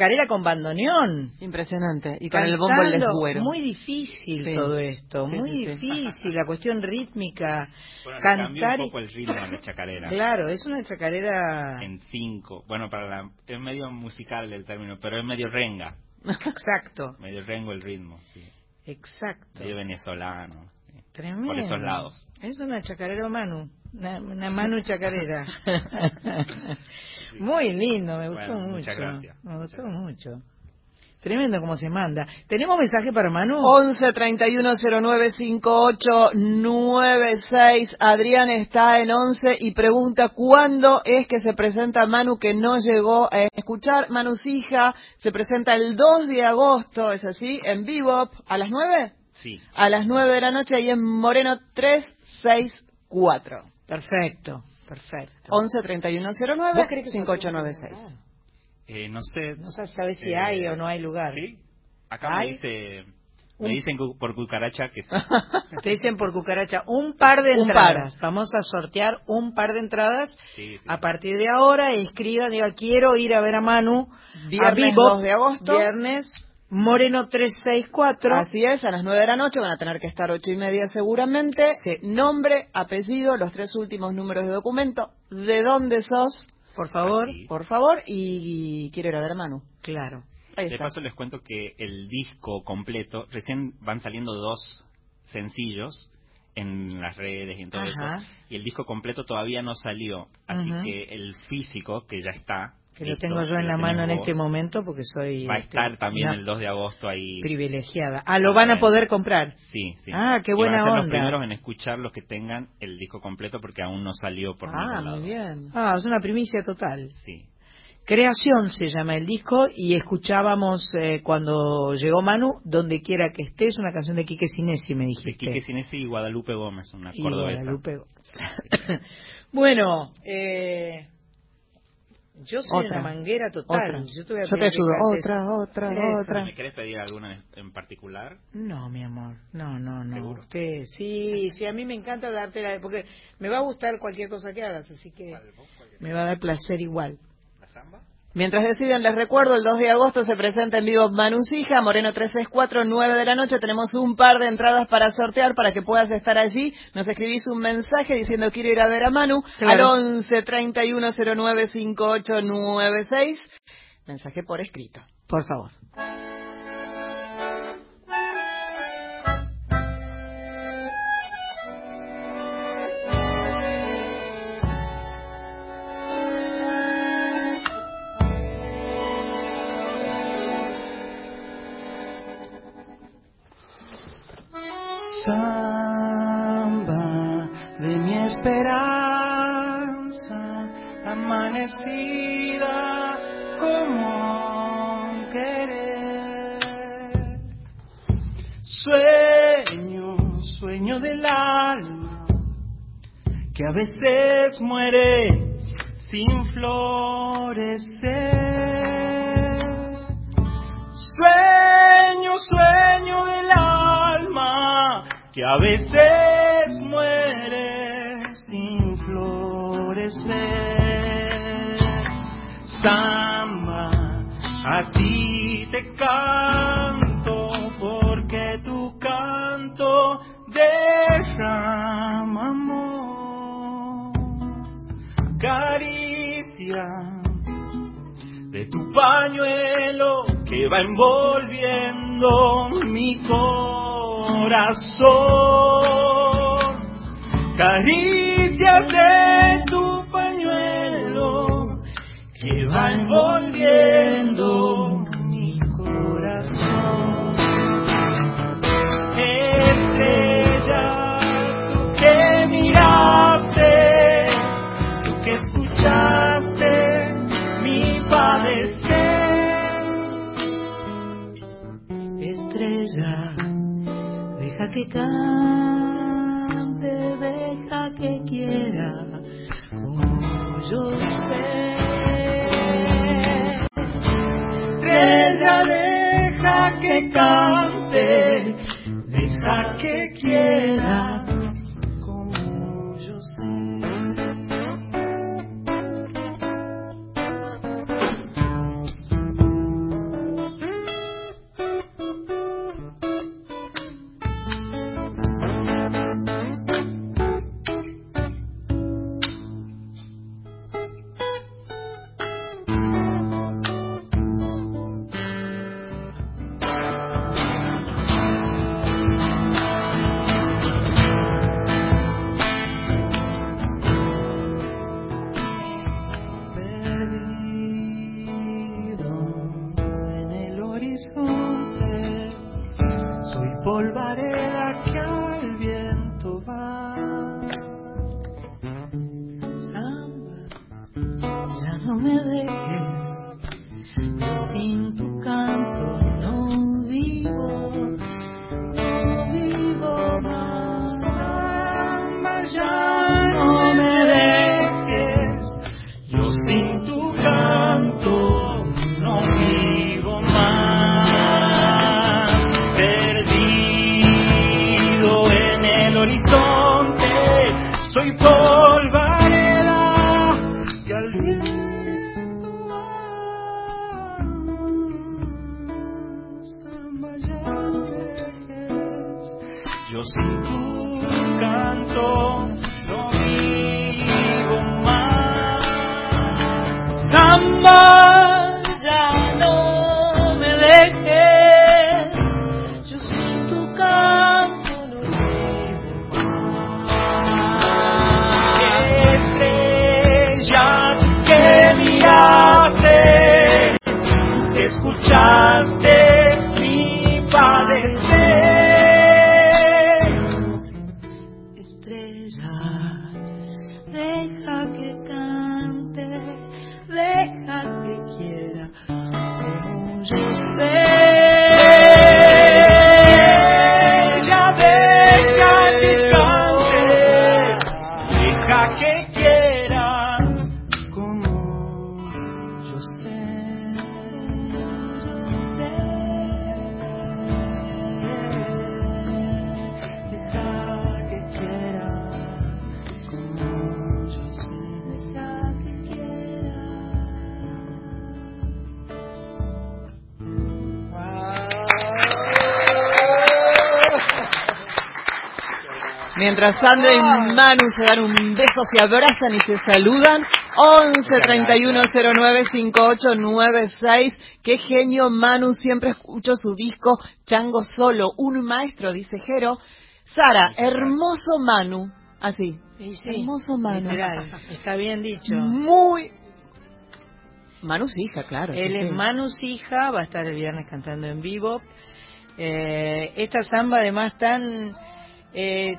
chacarera con bandoneón. Impresionante. Y con el bombo el desgüero. Muy difícil Sí. todo esto, Sí, muy sí, sí. difícil, la cuestión rítmica. Bueno, cantar un y- poco el ritmo a la chacarera. Claro, es una chacarera En cinco. Bueno, para la, es medio musical el término, pero es medio renga. exacto, Medio rengo el ritmo, sí. exacto. Medio venezolano. sí. Tremendo. Por esos lados. Es una chacarera Manu, una, una Manu chacarera. Muy lindo, me gustó Bueno, mucho. muchas gracias. Me gustó mucho. Tremendo como se manda. ¿Tenemos mensaje para Manu? 11 31 09 58 96. Adrián está en 11 y pregunta cuándo es que se presenta Manu que no llegó a escuchar. Manu's hija se presenta el 2 de agosto, ¿es así? En Bebop, ¿a las 9? Sí. A las 9 de la noche ahí en Moreno 364. Perfecto, perfecto. 11 31 09 ¿Vos crees que 5896. Eh, no sé. No sabes si Eh, hay o no hay lugar. ¿Sí? Acá me dice... Me dicen cu- por cucaracha que sí. Te dicen por cucaracha un par de Un entradas. Vamos a sortear un par de entradas Sí, sí. a partir de ahora. Escriban, diga, quiero ir a ver a Manu. a 2 de agosto. Viernes, Moreno 364. Así es, a las 9 de la noche van a tener que estar ocho y media seguramente. Nombre, apellido, los tres últimos números de documento, de dónde sos, Por favor. Aquí. por favor, y quiero ir a ver a Manu. Claro. Ahí De está. paso les cuento que el disco completo, recién van saliendo dos sencillos en las redes y en todo Ajá. eso, y el disco completo todavía no salió, así que el físico, que ya está, Que lo tengo yo en la mano en este momento porque soy va a este, estar también el 2 de agosto ahí. privilegiada. Ah, lo van a poder comprar. Sí, sí. Ah, qué Y van buena a ser los primeros en escuchar los que tengan el disco completo porque aún no salió por Ah, ningún lado. muy bien. Ah, es una primicia total. Sí. Creación se llama el disco y escuchábamos eh, cuando llegó Manu, donde quiera que estés, una canción de Quique Sinesi, me De dijiste. Quique Sinesi y Guadalupe Gómez, una Y cordobesa. Guadalupe. bueno, eh, yo soy Otra. una manguera total. Otra. Yo te, voy a Yo te ayudo. Otra, otra, Eso. otra. ¿Me querés pedir alguna en, en particular? No, mi amor, no, no, no. ¿Seguro? Usted, sí, sí, a mí me encanta darte la... Porque me va a gustar cualquier cosa que hagas, así que me va a dar placer igual. ¿La samba? Mientras deciden, les recuerdo, el 2 de agosto se presenta en vivo Manu's hija, Moreno 364, 9 de la noche. Tenemos un par de entradas para sortear para que puedas estar allí. Nos escribís un mensaje diciendo quiero ir a ver a Manu Claro. al 11 31 09 5896. Mensaje por escrito. Por favor. Querer. Sueño, sueño del alma que a veces muere sin florecer. Sueño, sueño del alma que a veces muere sin florecer. A ti te canto porque tu canto derrama amor, caricia de tu pañuelo que va envolviendo mi corazón. Caricias de tu que va envolviendo mi corazón. Estrella, tú que miraste, tú que escuchaste mi padecer. Estrella, deja que caiga deja Mientras Sandra y Manu se dan un beso, se abrazan y se saludan. 11 31 09 5896. Qué genio Manu, siempre escucho su disco Chango Solo, un maestro, dice Jero. Sara, hermoso Manu. Así. Sí, hermoso Manu. literal, está bien dicho. Muy. Manu es hija, claro. sí, Él es sí. Manus hija, va a estar el viernes cantando en vivo. Eh, esta samba además tan eh,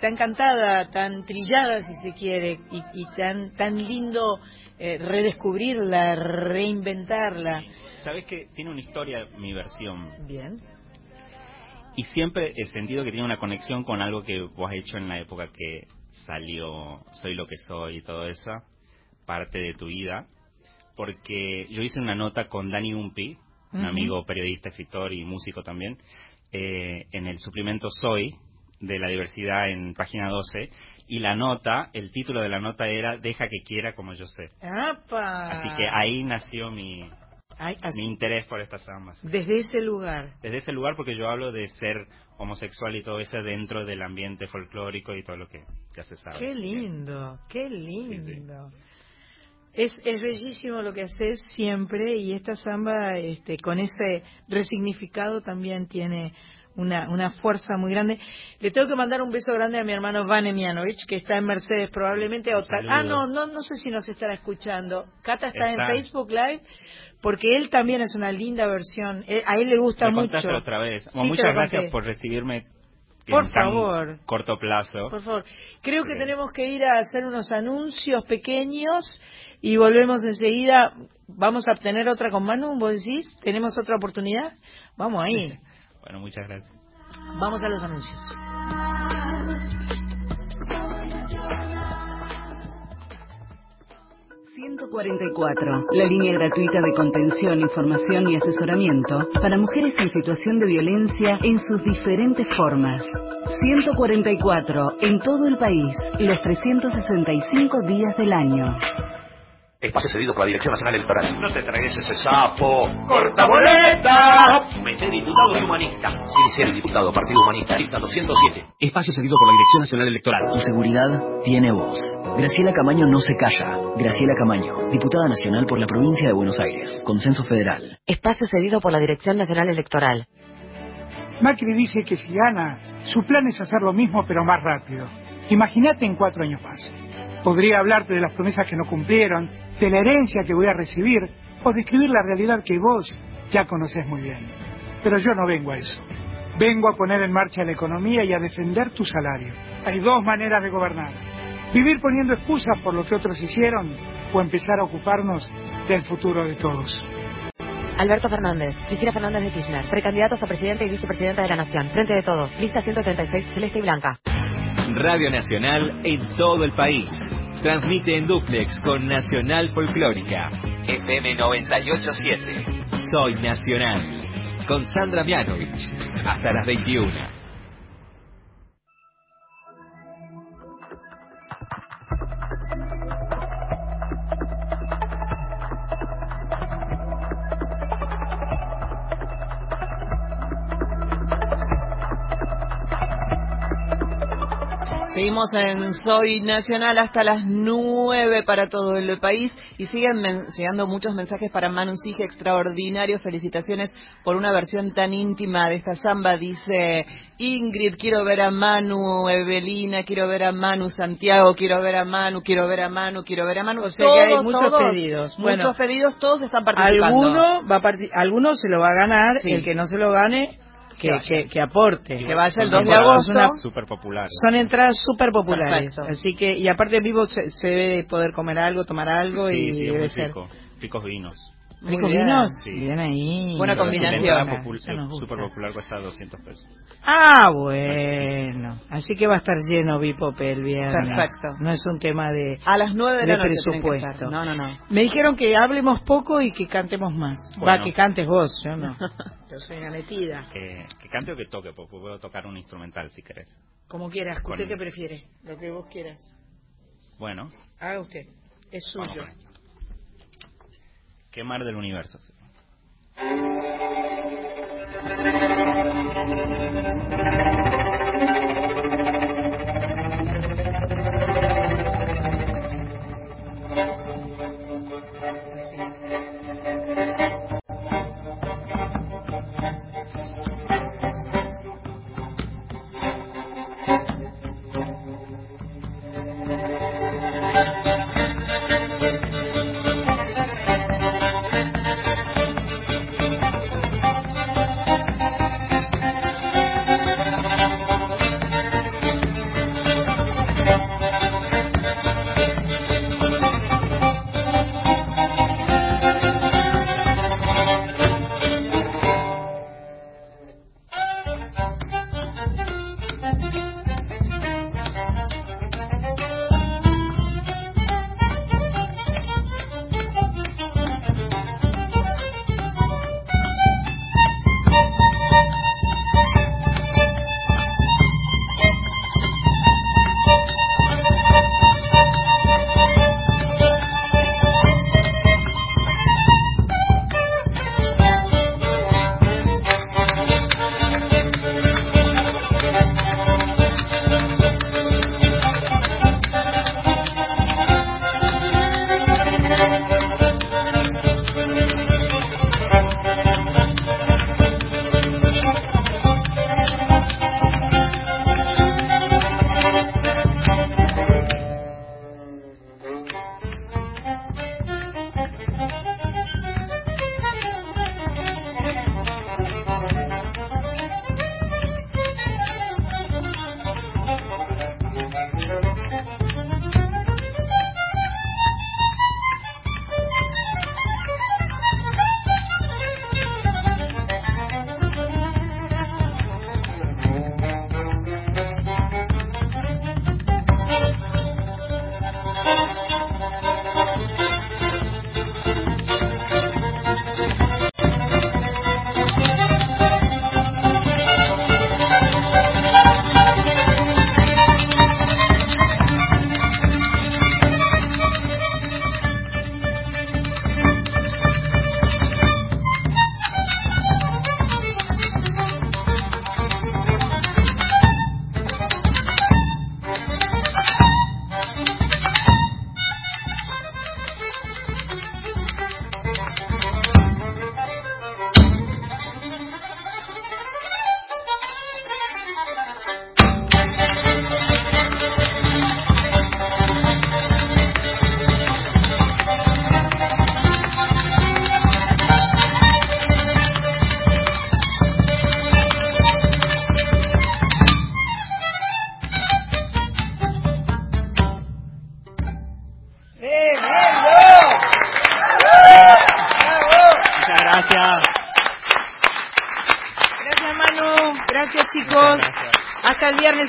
tan cantada, tan trillada si se quiere, y, y tan tan lindo eh, redescubrirla, reinventarla. ¿Sabes que tiene una historia mi versión? Bien. Y siempre he sentido que tiene una conexión con algo que vos has hecho en la época que salió Soy lo que soy y todo eso, parte de tu vida. Porque yo hice una nota con Dani Umpi, un amigo periodista, escritor y músico también, eh, en el suplemento Soy de la diversidad en página 12. Y la nota, el título de la nota era Deja que quiera como yo sé. ¡Apa! Así que ahí nació mi, Ay, así- mi interés por estas zambas. Desde ese lugar. Desde ese lugar porque yo hablo de ser homosexual y todo eso dentro del ambiente folclórico y todo lo que ya se sabe. Qué lindo, qué lindo. Es, es bellísimo lo que haces siempre y esta samba este, con ese resignificado también tiene una, una fuerza muy grande. Le tengo que mandar un beso grande a mi hermano Vane Mianovich, que está en Mercedes probablemente. o tal- Saludos. ah, no, no, no sé si nos estará escuchando. Cata está, Está. en Facebook Live porque él también es una linda versión. Eh, A él le gusta Me mucho. otra vez. Bueno, muchas gracias por recibirme Por en tan favor. corto plazo. Por favor. Creo que tenemos que ir a hacer unos anuncios pequeños y volvemos enseguida. ¿Vamos a obtener otra con Manu? ¿Vos decís? ¿Tenemos otra oportunidad? Vamos ahí. Bueno, muchas gracias. Vamos a los anuncios. 144, la línea gratuita de contención, información y asesoramiento para mujeres en situación de violencia en sus diferentes formas. 144, en todo el país, los 365 días del año. Espacio cedido por la Dirección Nacional Electoral. No te tragues ese sapo. ¡Corta boleta! Mete diputados humanistas. Sincero diputado, Partido Humanista, lista 207. Espacio cedido por la Dirección Nacional Electoral. Tu seguridad tiene voz. Graciela Camaño no se calla. Graciela Camaño, diputada nacional por la provincia de Buenos Aires. Consenso Federal. Espacio cedido por la Dirección Nacional Electoral. Macri dice que si gana, su plan es hacer lo mismo pero más rápido. Imagínate en cuatro años más. Podría hablarte de las promesas que no cumplieron, de la herencia que voy a recibir o describir la realidad que vos ya conocés muy bien. Pero yo no vengo a eso. Vengo a poner en marcha la economía y a defender tu salario. Hay dos maneras de gobernar. Vivir poniendo excusas por lo que otros hicieron o empezar a ocuparnos del futuro de todos. Alberto Fernández, Cristina Fernández de Kirchner, precandidatos a presidente y vicepresidenta de la Nación, frente de todos, lista 136, celeste y blanca. Radio Nacional en todo el país. Transmite en duplex con Nacional Folclórica. FM 987. Soy Nacional. Con Sandra Mianovich. Hasta las 21. Seguimos en Soy Nacional hasta las 9 para todo el país y siguen men- llegando muchos mensajes para Manu Sige, extraordinario. Felicitaciones por una versión tan íntima de esta samba. Dice Ingrid, quiero ver a Manu, Evelina, quiero ver a Manu, Santiago, quiero ver a Manu, quiero ver a Manu, quiero ver a Manu. O sea que hay muchos todos, pedidos. Bueno, muchos pedidos, todos están participando. Alguno va a parti- alguno se lo va a ganar, Sí. el que no se lo gane, que, Que que, aporte. Que vaya el Son 2 de agosto. una- Súper popular. son entradas súper populares. Perfecto. Así que, y aparte en vivo se, se debe poder comer algo, tomar algo Sí, y debe ser. Ricos vinos. ¿Ricos vinos? Sí. Bien ahí. Buena combinación. la entrada popul- Eso nos gusta. Súper popular cuesta 200 pesos. Ah, bueno. Así que va a estar lleno Bipope el viernes. Perfecto. No es un tema de, A las 9 de la noche tienen que presupuesto. estar. No, no, no. Me dijeron que hablemos poco y que cantemos más. Va, Bueno. que cantes vos, yo no. Yo soy una metida. Que, que cante o que toque, porque puedo tocar un instrumental si querés. Como quieras. Con- ¿Usted qué prefiere? Lo que vos quieras. Bueno, Haga usted. Es suyo. ¿qué mar del universo?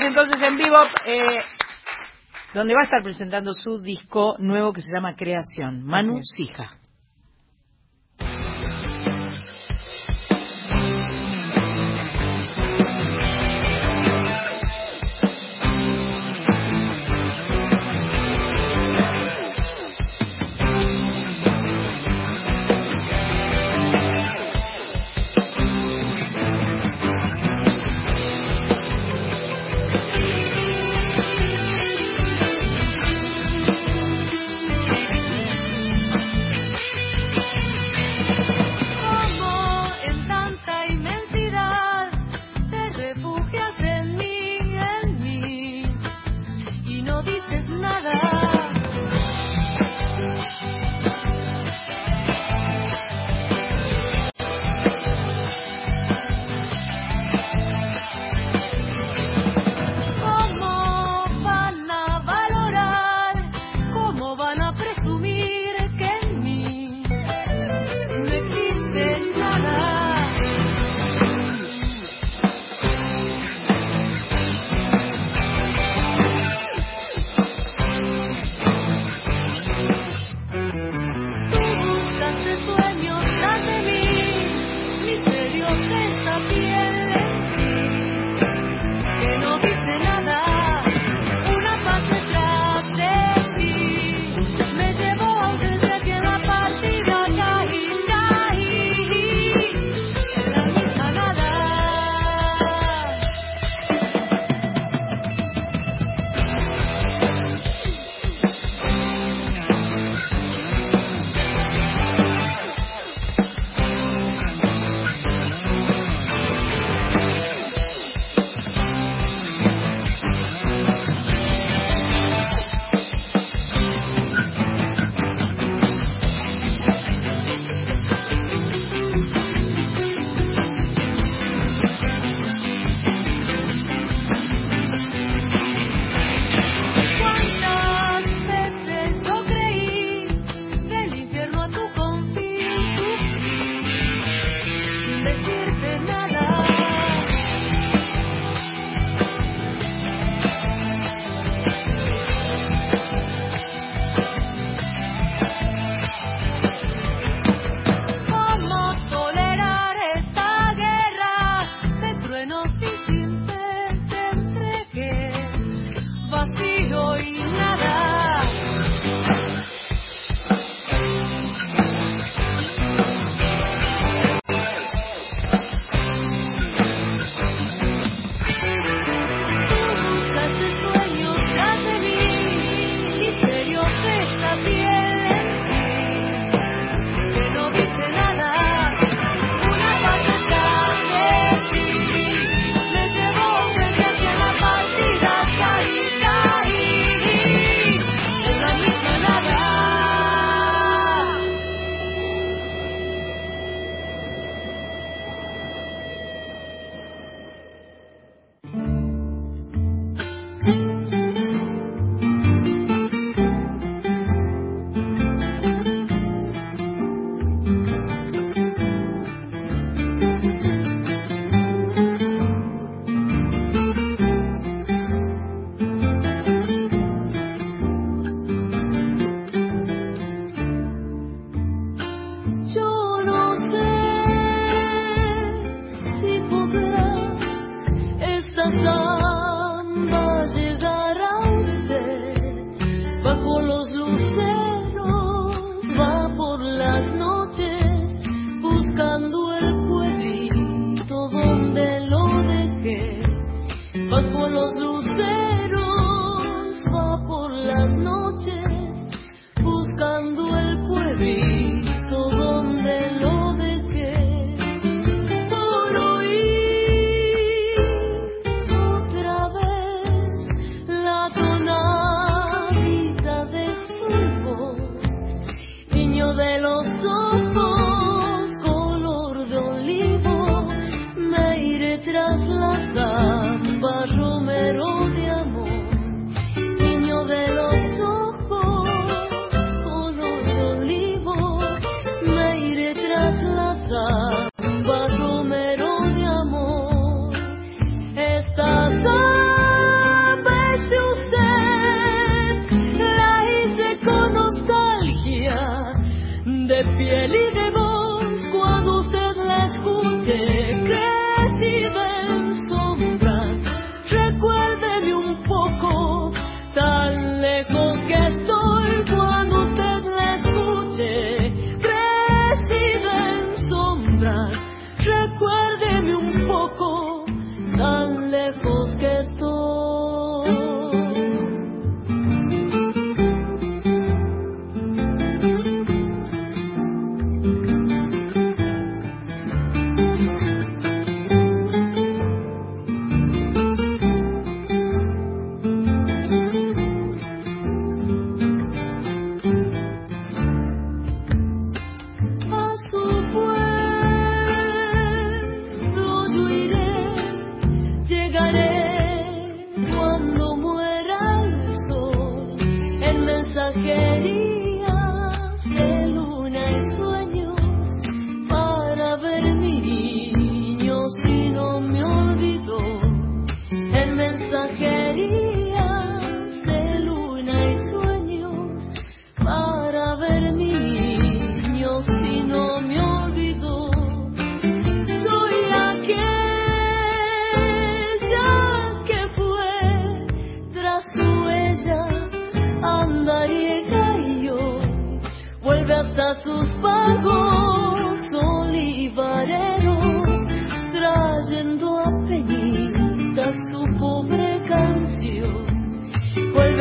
Entonces, en vivo, eh, donde va a estar presentando su disco nuevo que se llama Creación. Manu Sija.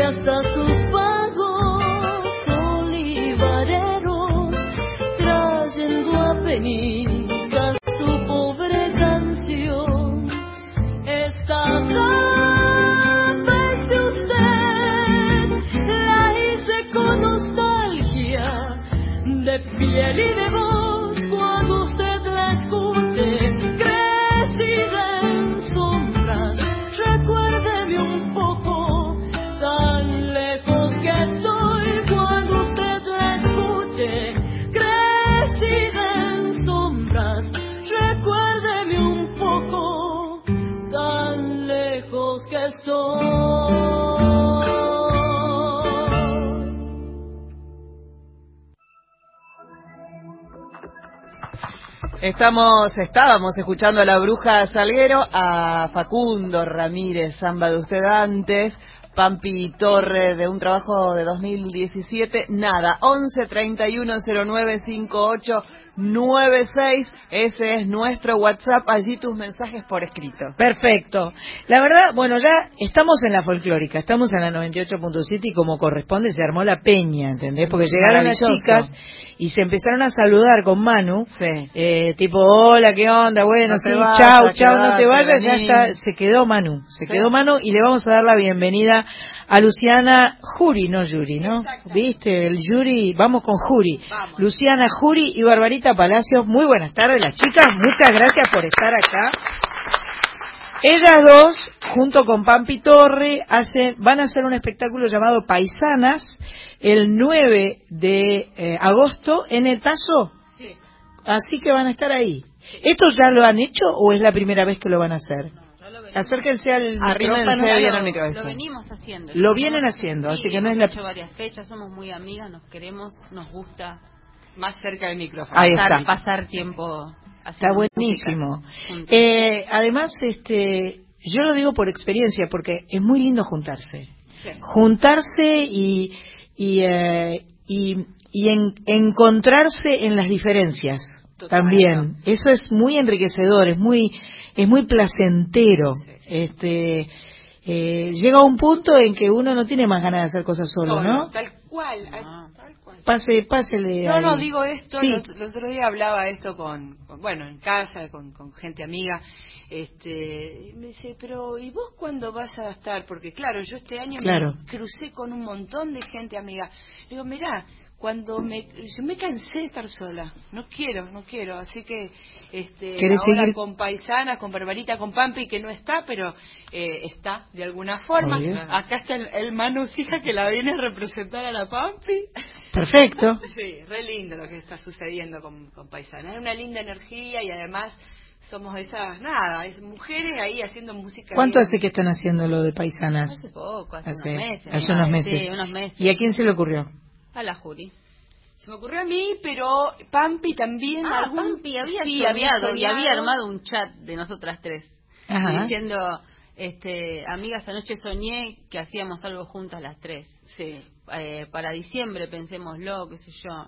Hasta sus pagos olivareros trayendo a penita su pobre canción. Esta de usted la hice con nostalgia de piel y de Estamos, estábamos escuchando a la bruja Salguero, a Facundo Ramírez, samba de usted antes, Pampi Torre de un trabajo de 2017, nada, 11 31 09 58 96, ese es nuestro WhatsApp, allí tus mensajes por escrito. Perfecto. La verdad, bueno, ya estamos en la folclórica, estamos en la 98.7 y como corresponde se armó la peña, ¿entendés? Porque llegaron las chicas y se empezaron a saludar con Manu, Sí. eh, tipo, hola, ¿qué onda? Bueno, No sí, chau, chau, no te vayas, ya está, se quedó Manu, se Sí. quedó Manu y le vamos a dar la bienvenida a Luciana Juri, no Yuri, ¿no? ¿Viste? El Yuri, vamos con Juri. Luciana Juri y Barbarita Palacios, muy buenas tardes las chicas, muchas gracias por estar acá. Ellas dos, junto con Pampi Torre, hacen, van a hacer un espectáculo llamado Paisanas el 9 de eh, agosto en el Tazo. Así que van a estar ahí. ¿Esto ya lo han hecho o es la primera vez que lo van a hacer? Acérquense al micrófono. al micrófono. Lo venimos haciendo. Lo vienen haciendo, Sí, así que no es hemos la... hecho varias fechas, somos muy amigas, nos queremos, nos gusta Más cerca del micrófono. Ahí pasar, está. pasar tiempo Está buenísimo. juntos. Eh, además, este, yo lo digo por experiencia, porque es muy lindo juntarse. Sí. Juntarse y, y, eh, y, y en- encontrarse en las diferencias también. Eso es muy enriquecedor, es muy, es muy placentero. Este, eh, llega un punto en que uno no tiene más ganas de hacer cosas solo, ¿no? Tal cual. ah, tal cual. Pase, pásele. No, no, digo esto, Sí. los, los otro día hablaba esto con, con- bueno, en casa, con, con gente amiga, este, y me dice, pero ¿y vos cuándo vas a estar? Porque claro, yo este año Claro. me crucé con un montón de gente amiga. Digo, mirá, cuando me, yo me cansé de estar sola, no quiero, no quiero, así que, este, ¿Querés ahora seguir? con paisanas, con Barbarita, con Pampi, que no está, pero eh, está de alguna forma. Acá está el, el Manu Sija que la viene a representar a la Pampi. Perfecto. Sí, re lindo lo que está sucediendo con, con Paisana. Es una linda energía y además somos esas, nada, es mujeres ahí haciendo música. ¿Cuánto bien. hace que están haciendo lo de paisanas? Hace poco, hace, Hace- unos meses. hace unos meses. Sí, unos meses. ¿Y a quién se le ocurrió? A la Juri. Se me ocurrió a mí, pero Pampi también. Ah, algún... Pampi había sí, soñado, había y había armado un chat de nosotras tres. Ajá. Diciendo, este, amigas, anoche soñé que hacíamos algo juntas las tres. Sí. Eh, para diciembre, pensémoslo, qué sé yo.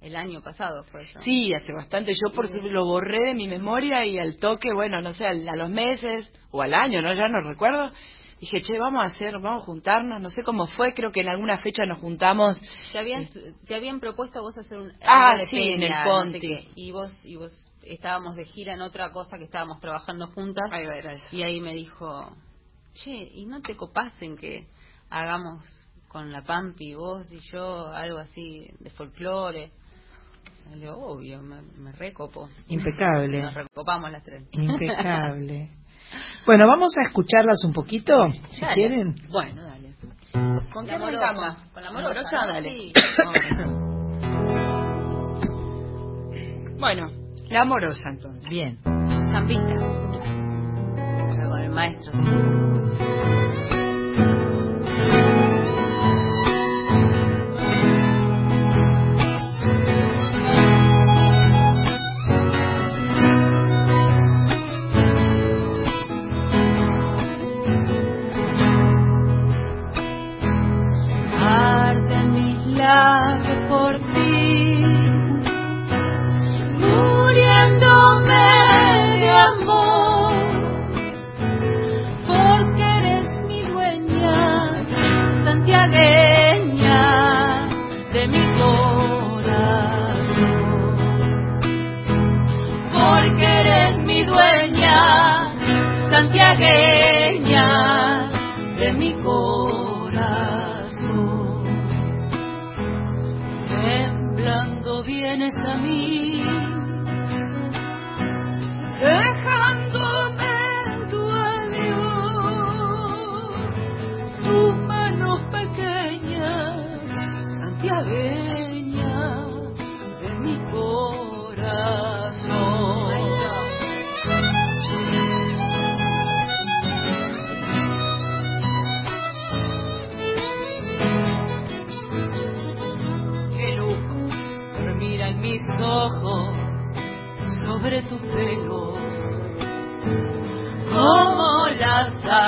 El año pasado fue eso. Sí, hace bastante. Yo por eso lo borré de mi memoria y al toque, bueno, no sé, al- a los meses o al año, no ya no recuerdo. Dije, che, vamos a hacer, vamos a juntarnos. No sé cómo fue, creo que en alguna fecha nos juntamos. Te habían, te habían propuesto a vos hacer un Ah, sí, en el no Conti. sé qué, y vos y vos estábamos de gira en otra cosa que estábamos trabajando juntas Ahí va, era eso. y ahí me dijo che y no te copás en que hagamos con la Pampi vos y yo algo así de folclore le digo obvio me, me recopo Impecable. nos recopamos las tres Impecable. Bueno, vamos a escucharlas un poquito, si Dale. quieren. Bueno, dale. ¿Con La qué amorosa. arrancamos? con la ¿no? dale. Sí. Bueno, la amorosa entonces. Bien. Zambita con el maestro Arden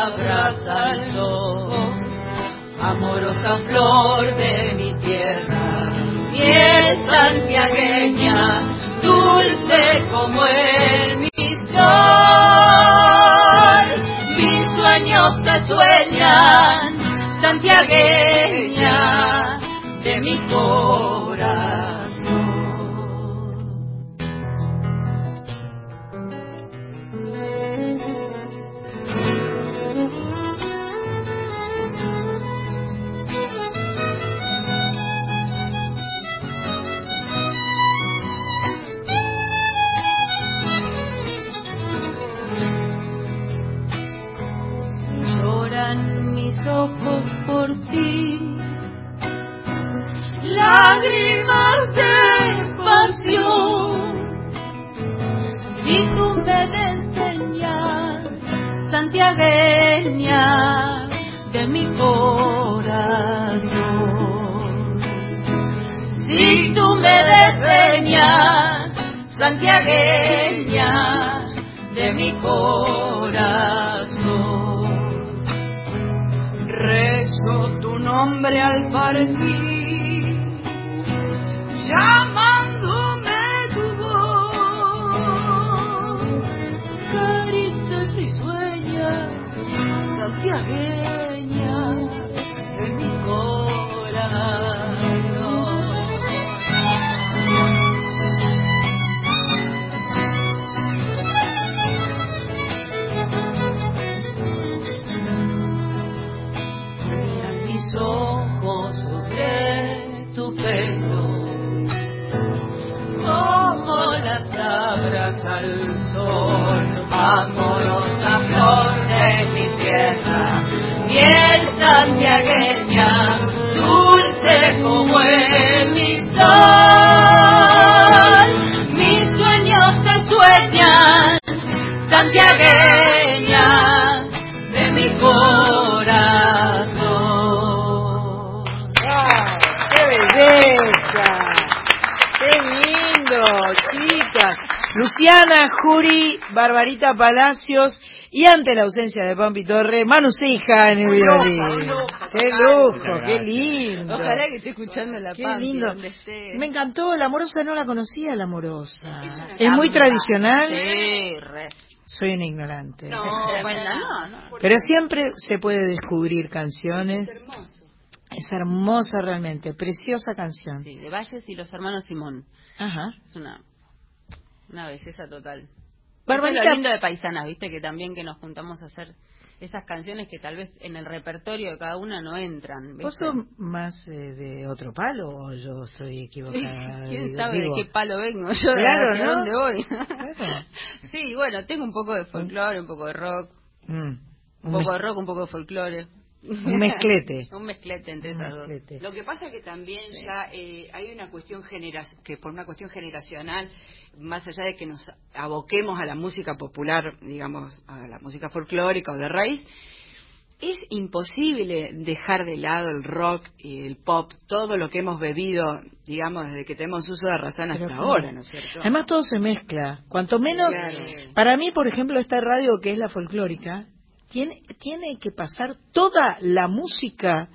abraza el sol, amorosa flor de mi tierra, miel santiagueña, dulce como el mi sol. Mis sueños te sueñan, santiagueña de mi corazón. Lágrimas de pasión. Si tú me enseñas, santiagueña de mi corazón. Si tú me despeñas, santiagueña de mi corazón. Rezo tu nombre al partir, Palacios y ante la ausencia de Pampi Torre, Manu Sija en el violín. Qué lujo, qué lindo. Ojalá que esté escuchando la Qué Pampi, lindo. donde esté. Me encantó, la amorosa no la conocía, la amorosa. una Es muy tradicional. Sí, re. Soy un ignorante. No, bueno, no, no. Pero siempre se puede descubrir canciones. Es hermosa realmente, preciosa canción. Sí, de Valles y los hermanos Simón. Ajá. Es una, una belleza total. Barbarita- Eso es lo lindo de Paisanas, viste, que también que nos juntamos a hacer esas canciones que tal vez en el repertorio de cada una no entran. ¿Vos ¿viste? sos más eh, de otro palo o yo estoy equivocada? ¿Quién Digo- sabe digo- de qué palo vengo yo? Claro, ¿Hacia ¿no? dónde voy? Claro. sí, bueno, tengo un poco de folclore, un poco de rock, Mm, un poco de rock, un poco de folclore. Un mezclete. un mezclete entre Un dos. Lo que pasa que también ya eh, hay una cuestión genera que por una cuestión generacional, más allá de que nos aboquemos a la música popular, digamos, a la música folclórica o de raíz, es imposible dejar de lado el rock y el pop, todo lo que hemos bebido, digamos, desde que tenemos uso de razón hasta Pero ahora, ¿no es cierto? Además todo se mezcla. Cuanto menos, Claro. para mí, por ejemplo, esta radio que es la folclórica, tiene, tiene que pasar toda la música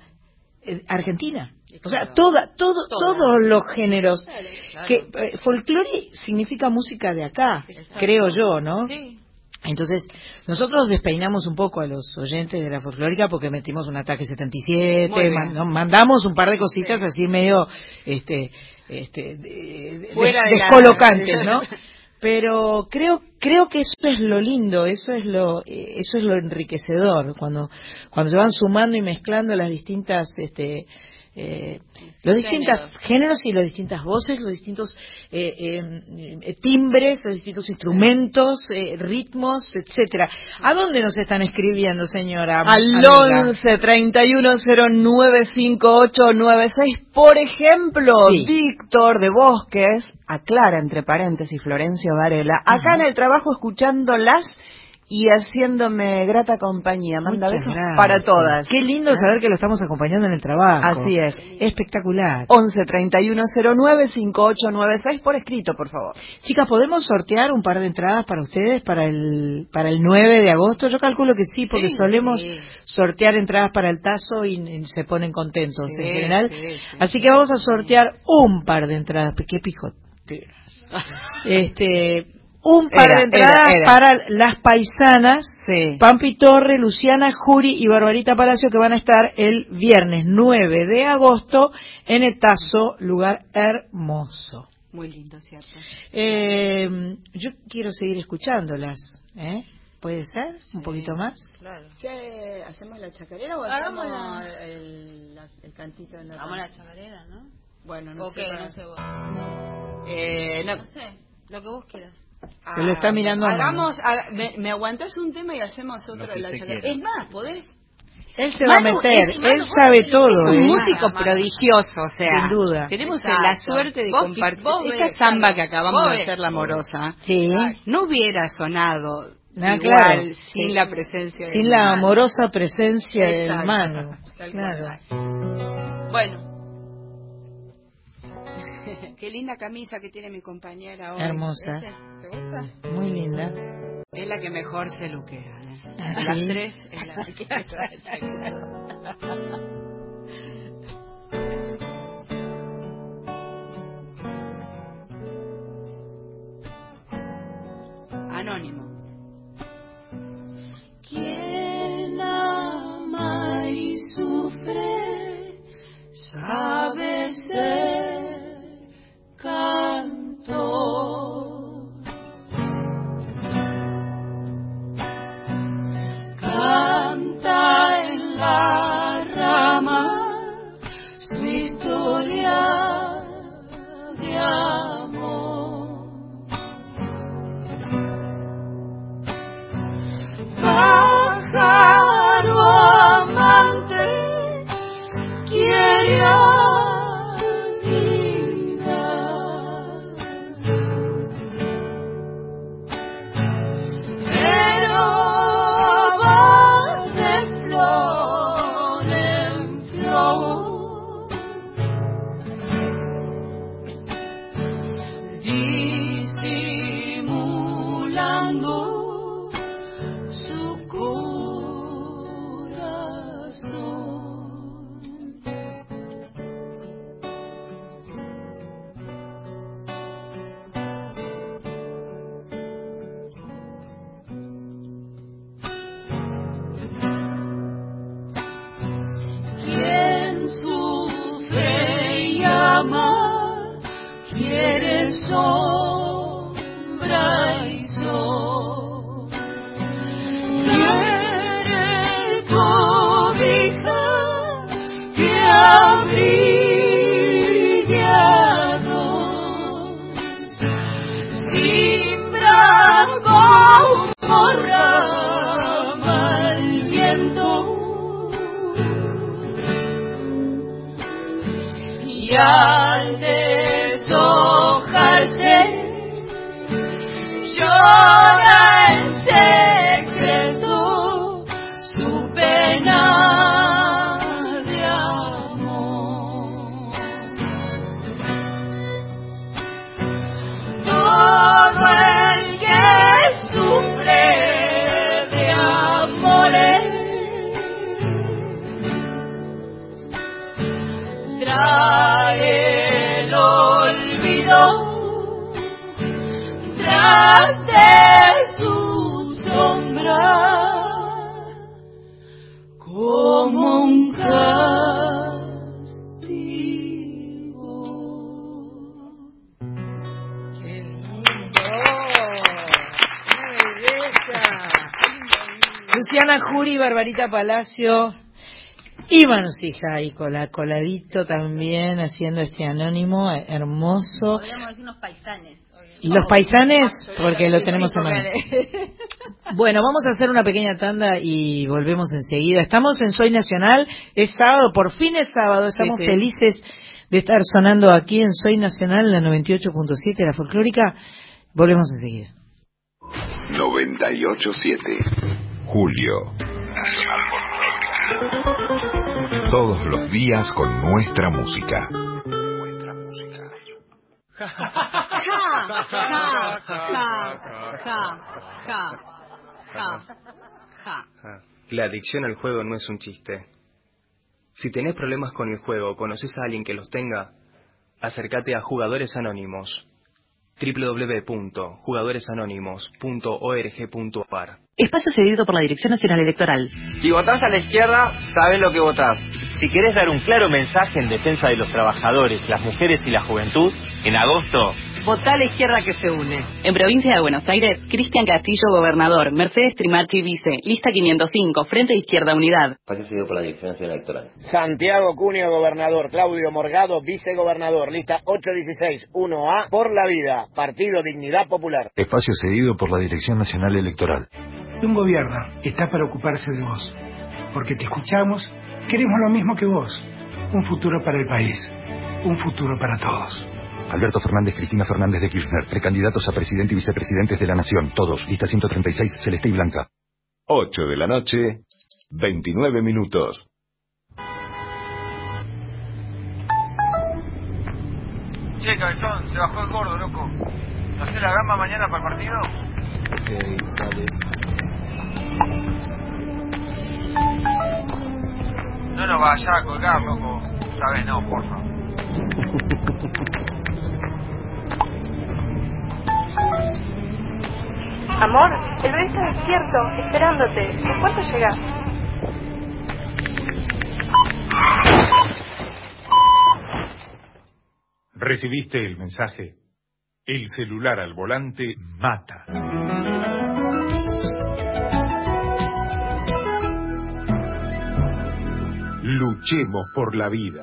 eh, argentina. O sea, toda, todo, Toda. todos los géneros. Claro. Que eh, folclore significa música de acá, creo yo, ¿no? Sí. Entonces, nosotros despeinamos un poco a los oyentes de la folclórica porque metimos un ataque 77, Muy bien. man- no, mandamos un par de cositas así medio este, este, de- de- Fuera de la- descolocantes, ¿no? Pero creo creo que eso es lo lindo, eso es lo eh, eso es lo enriquecedor cuando cuando se van sumando y mezclando las distintas este eh, los distintos Géneros. géneros y las distintas voces, los distintos eh, eh, eh, timbres, los distintos instrumentos, eh, ritmos, etcétera. ¿A dónde nos están escribiendo, señora? Al amiga? 11 31 09 5896. Por ejemplo, Sí. Víctor de Bosques, aclara entre paréntesis Florencio Varela, acá en el trabajo escuchándolas y haciéndome grata compañía. Manda Muchas besos gracias. para todas. Qué lindo saber que lo estamos acompañando en el trabajo. Así es. Espectacular. 11 31 09 5896 por escrito, por favor. Chicas, ¿podemos sortear un par de entradas para ustedes para el para el 9 de agosto? Yo calculo que sí, porque Sí, solemos sí. sortear entradas para el tazo y, y se ponen contentos Sí, en general. sí, sí. Así que vamos a sortear un par de entradas. ¡Qué pijoteras! este, un par Era, de entradas era, era. para las paisanas, Sí. Pampi Torre, Luciana Juri y Barbarita Palacio que van a estar el viernes 9 de agosto en el Tazo, lugar hermoso. Muy lindo, ¿cierto? Eh, yo quiero seguir escuchándolas, ¿eh? ¿Puede ser? ¿Un poquito más? Claro. ¿Qué, ¿Hacemos la chacarera o hacemos la- el, la- el cantito de Vamos a la chacarera, ¿no? Bueno, no sé. no sé vos. Eh, no. No sé, lo que vos quieras. Ah, Que lo está mirando a. Hagamos, haga- me, me aguantás un tema y hacemos otro de la. Es más, ¿podés? Él se va a Manu meter, es- Manu, él sabe todo. es un ¿eh? músico Manu. prodigioso, o sea, Sin duda. tenemos Exacto. la suerte de Vos- compartir vos esta ves, samba claro. que acabamos Vos de hacer la amorosa. Sí. No hubiera sonado Ah, igual claro. sin Sí. la presencia de Sin la Manu. amorosa presencia del Exacto. mano. Tal Claro. Bueno. Qué linda camisa que tiene mi compañera hoy. Hermosa. ¿Viste? ¿Te gusta? Muy linda. Es la que mejor se luquea. ¿eh? ¿Ah, sí? Las tres es la que Anónimo. Quien ama y sufre sabe ser su historia Luciana Jury, Barbarita Palacio. Íbamos, hija, ahí cola, coladito también, haciendo este anónimo hermoso. Podríamos decir unos paisanes. Y los paisanes, porque lo tenemos en mano. Bueno, vamos a hacer una pequeña tanda y volvemos enseguida. Estamos en Soy Nacional, es sábado, por fin es sábado, estamos sí. felices de estar sonando aquí en Soy Nacional, la 98.7, la folclórica. Volvemos enseguida. 987 Julio. Todos los días con nuestra música. La adicción al juego no es un chiste. Si tenés problemas con el juego o conoces a alguien que los tenga, acércate a Jugadores Anónimos. www.jugadoresanónimos.org.ar Espacio cedido por la Dirección Nacional Electoral. Si votás a la izquierda, sabes lo que votás. Si querés dar un claro mensaje en defensa de los trabajadores, las mujeres y la juventud, en agosto, Votá a la izquierda que se une. En provincia de Buenos Aires, Cristian Castillo, gobernador. Mercedes Trimarchi, vice. Lista 505, Frente Izquierda Unidad. Espacio cedido por la Dirección Nacional Electoral. Santiago Cunio, gobernador. Claudio Morgado, vicegobernador. Lista 816, 1A, por la vida. Partido Dignidad Popular. Espacio cedido por la Dirección Nacional Electoral. Un gobierno está para ocuparse de vos, porque te escuchamos, queremos lo mismo que vos. Un futuro para el país, un futuro para todos. Alberto Fernández, Cristina Fernández de Kirchner, precandidatos a presidente y vicepresidentes de la Nación, todos, lista 136, celeste y blanca. 8 de la noche, 29 minutos. Che, cabezón, se bajó el gordo, loco. ¿No sé la gamba mañana para el partido? Ok, dale. No lo vayas a colgar, loco. Sabes, no, porfa. Amor, el bebé está despierto, esperándote. ¿En cuánto llegas? ¿Recibiste el mensaje? El celular al volante mata. Luchemos por la vida.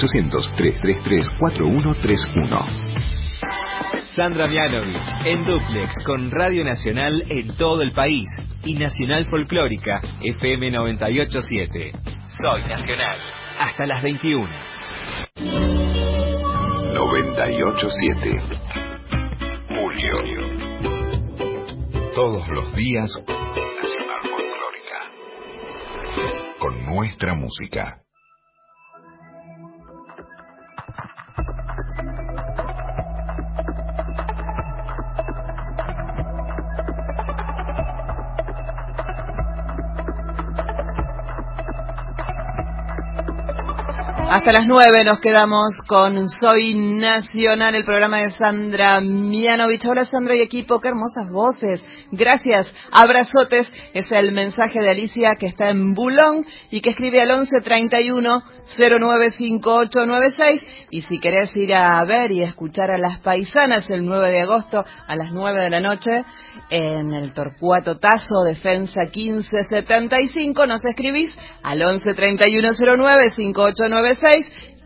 333 4131. Sandra Mianovich en Duplex con Radio Nacional en todo el país y Nacional Folclórica FM 987. Soy Nacional. Hasta las 21. 987. Julio. Todos los días, Nacional Folclórica. Con nuestra música. Hasta las nueve nos quedamos con Soy Nacional, el programa de Sandra Mianovich. Hola Sandra y equipo, qué hermosas voces. Gracias, abrazotes. Es el mensaje de Alicia que está en Bulón y que escribe al 1131 095896. Y si querés ir a ver y escuchar a las paisanas el 9 de agosto a las 9 de la noche en el Torcuato Tazo, Defensa 1575, nos escribís al 1131 095896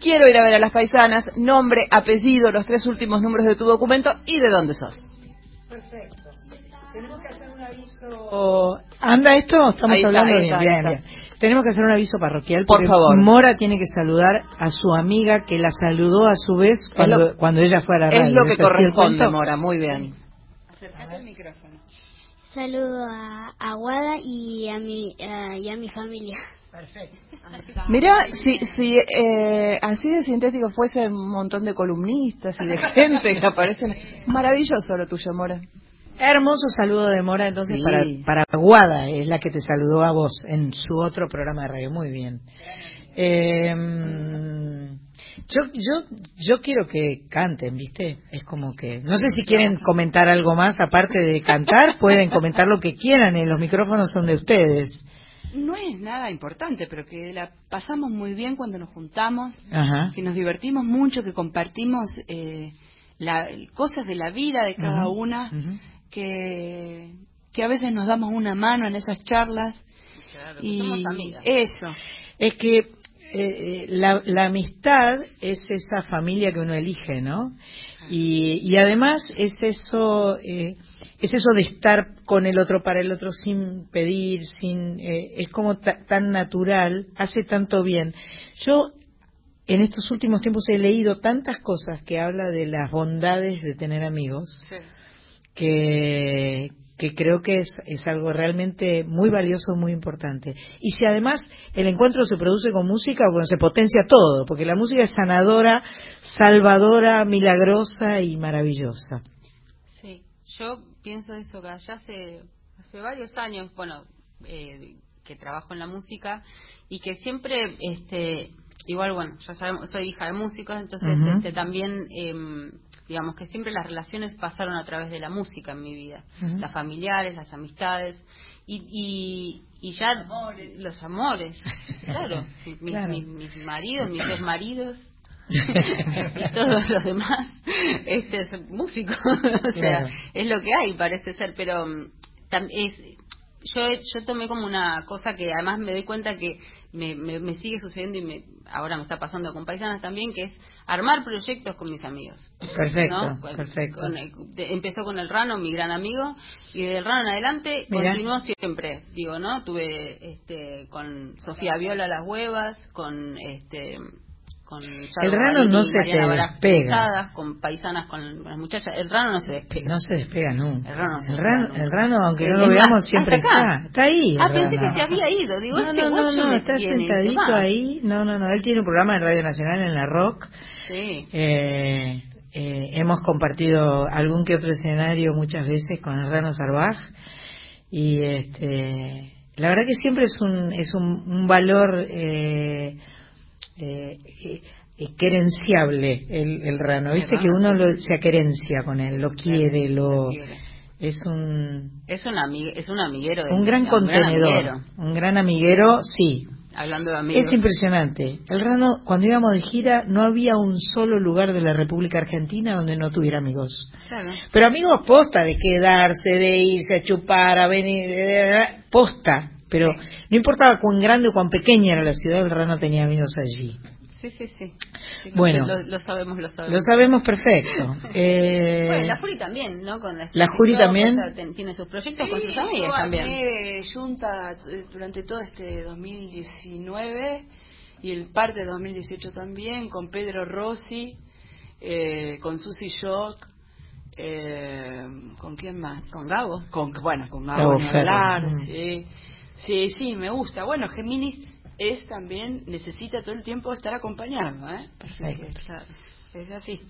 Quiero ir a ver a las paisanas, nombre, apellido, los tres últimos números de tu documento y de dónde sos. Perfecto. Tenemos que hacer un aviso. ¿Anda esto? Estamos está, hablando bien, está, ahí bien, está. bien. Tenemos que hacer un aviso parroquial Por porque favor. Mora tiene que saludar a su amiga que la saludó a su vez cuando, lo- cuando ella fue a la radio. Es lo que el corresponde? Mora, muy bien. Acércate al micrófono. Saludo a Aguada y a mi, a- y a mi familia. Perfecto. Mira, si, si eh, así de sintético fuese un montón de columnistas y de gente que aparecen. Maravilloso lo tuyo, Mora. Hermoso saludo de Mora entonces Sí. para, para Aguada, es la que te saludó a vos en su otro programa de radio. Muy bien. Eh, yo, yo, yo quiero que canten, ¿viste? Es como que... No sé si quieren comentar algo más aparte de cantar, pueden comentar lo que quieran, eh, los micrófonos son de ustedes. No es nada importante, pero que la pasamos muy bien cuando nos juntamos, Ajá. que nos divertimos mucho, que compartimos eh, la- cosas de la vida de cada una, que, que a veces nos damos una mano en esas charlas. y somos amigas. Eso. Es que eh, eh, la, la amistad es esa familia que uno elige, ¿no? Y, y además es eso, eh, es eso de estar con el otro para el otro sin pedir, sin, eh, es como ta- tan natural, hace tanto bien. Yo en estos últimos tiempos he leído tantas cosas que habla de las bondades de tener amigos que, que creo que es, es algo realmente muy valioso, muy importante. Y si además el encuentro se produce con música, bueno, se potencia todo, porque la música es sanadora, salvadora, milagrosa y maravillosa. Sí, yo pienso eso que ya hace, hace varios años, bueno, eh, que trabajo en la música y que siempre, este, igual, bueno, ya sabemos, soy hija de músicos, entonces este, también, em, digamos que siempre las relaciones pasaron a través de la música en mi vida, las familiares, las amistades y, y, y ya los amores, claro, mis, Claro. mis- mis maridos, mis dos maridos y todos los demás este es músico o sea Claro. es lo que hay parece ser pero mm, es yo yo tomé como una cosa que además me doy cuenta que me, me, me sigue sucediendo y me ahora me está pasando con paisanas también que es armar proyectos con mis amigos Perfecto, ¿no? Con- perfecto. con el- de- empezó con el Rano mi gran amigo y del Rano en adelante Mira. continuó siempre digo no tuve este con Sofía Viola las huevas con este con Charlo El Rano no se Mariana te Baraj despega. Con paisanas con, las muchachas el Rano no se despega No se despega nunca. El rano no se el, rano, nunca. el rano, aunque no Es lo más, veamos, siempre está. Está ahí. ah pensé que se había ido digo no, este no, no, no, está tiene, ¿qué sentadito ahí. No, no, no. Él tiene un programa en Radio Nacional en la Rock. sí Eh, eh, hemos compartido algún que otro escenario muchas veces con el Rano Sarvaj y este la verdad que siempre es un es un, un valor eh, eh, eh, querenciable el, el Rano viste que uno lo, se querencia con él lo quiere lo es un es un amigue, es un amiguero de un gran un contenedor un gran amiguero sí hablando de amigos es impresionante. El Rano, cuando íbamos de gira, no había un solo lugar de la República Argentina donde no tuviera amigos. Claro. Pero amigos posta, de quedarse, de irse a chupar, a venir, posta. Pero no importaba cuán grande o cuán pequeña era la ciudad, el Rano tenía amigos allí. Sí, sí, sí. Bueno. lo, lo sabemos, lo sabemos. Lo sabemos perfecto. Eh, Bueno, la Juri también, ¿no? Con la, La Juri también. tiene sus proyectos con sus yo amigas también. armé Junta eh, durante todo este 2019 y el parte de 2018 también, con Pedro Rossi, eh, con Susy Shock, eh, ¿con quién más? Con Gabo. Con, bueno, con Gabo Gabo, hablar, Mm. sí. Sí, sí, me gusta. Bueno, Géminis es también, necesita todo el tiempo estar acompañado, ¿eh? Perfecto. Claro, es así.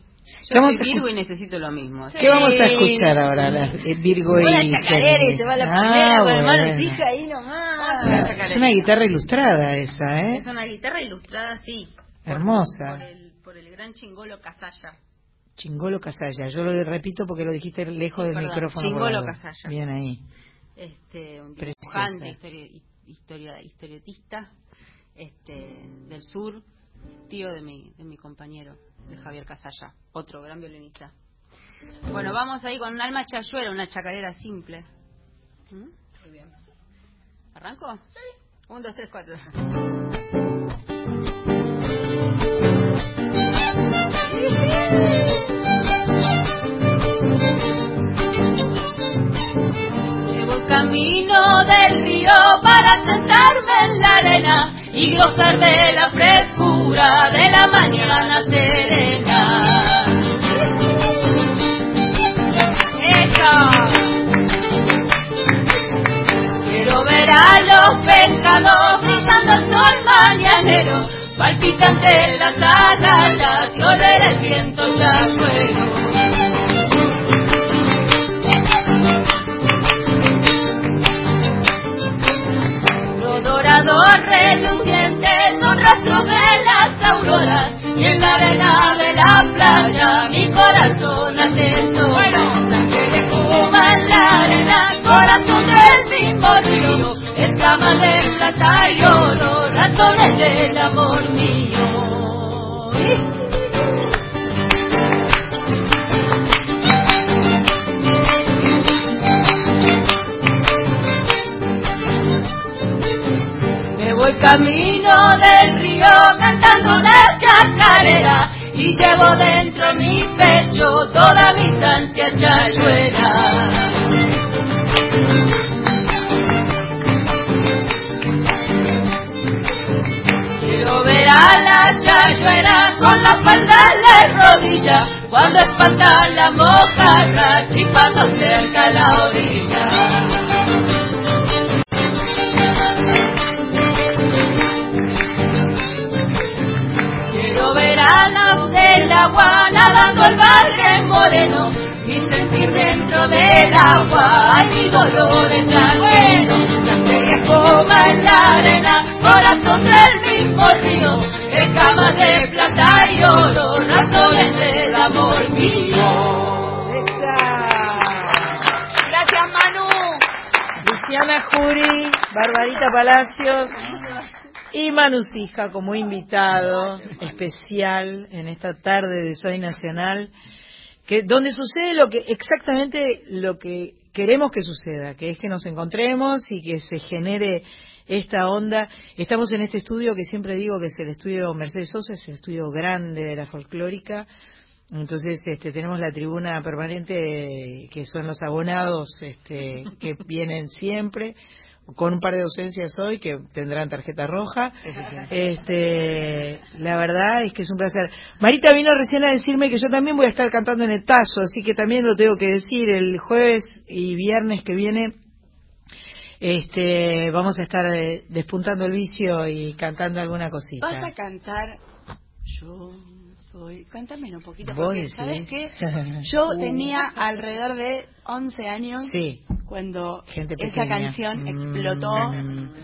Yo soy Virgo y necesito lo mismo. ¿Qué vamos a escuchar ahora, la- eh, Virgo y Una chacarera y te va la Ah, primera con el mano bueno. fija ahí nomás. Es una guitarra ilustrada esa, ¿eh? Es una guitarra ilustrada, sí. Hermosa. Por el, por el gran chingolo Casalla. Chingolo Casalla. Yo lo repito porque lo dijiste lejos Sí, del perdón. micrófono. Chingolo. Casalla. Bien ahí. Este, un dibujante, histori- historia, historietista este, del sur, tío de mi, de mi compañero, de Javier Casalla, otro gran violinista. Bueno, vamos ahí con un alma chayuera, una chacarera simple. ¿Mm? Muy bien. ¿Arranco? Sí. Un, dos, tres, cuatro. Camino del río para sentarme en la arena y gozar de la frescura de la mañana serena. ¡Eso! Quiero ver a los pescados brillando al sol mañanero, palpitante en las atalayas y oler el viento chagüero. Dorado reluciente son rastros de las auroras y en la arena de la playa mi corazón atesora. Sangre de espuma en la arena, corazón del mismo río, escamas de plata y oro, razones del amor mío. Camino del río cantando la chacarera y llevo dentro mi pecho toda mi ansia chayuera. Quiero ver a la chayuera con la falda en la rodilla cuando espanta la mojarra chipando cerca la orilla. A la del agua nadando el barre moreno y sentir dentro del agua mi dolor es tan bueno. Sangre espuma en la arena, corazón del mismo río, escamas de plata y oro, razones del amor mío. Gracias, Manu. Luciana Jury, Barbarita Palacios y Manu Sija como invitado especial en esta tarde de Soy Nacional, que donde sucede lo que exactamente lo que queremos que suceda, que es que nos encontremos y que se genere esta onda. Estamos en este estudio que siempre digo que es el estudio Mercedes Sosa, es el estudio grande de la folclórica. Entonces este, tenemos la tribuna permanente que son los abonados este, que vienen siempre con un par de ausencias hoy que tendrán tarjeta roja. Este, la verdad es que es un placer. Marita vino recién a decirme que yo también voy a estar cantando en el Tazo, así que también lo tengo que decir el jueves y viernes que viene. Este, vamos a estar eh, despuntando el vicio y cantando alguna cosita. Vas a cantar Yo soy... Cántame un poquito, porque. ¿sabes qué? Yo Uh. tenía alrededor de 11 años Sí. cuando Gente esa canción Mm. explotó.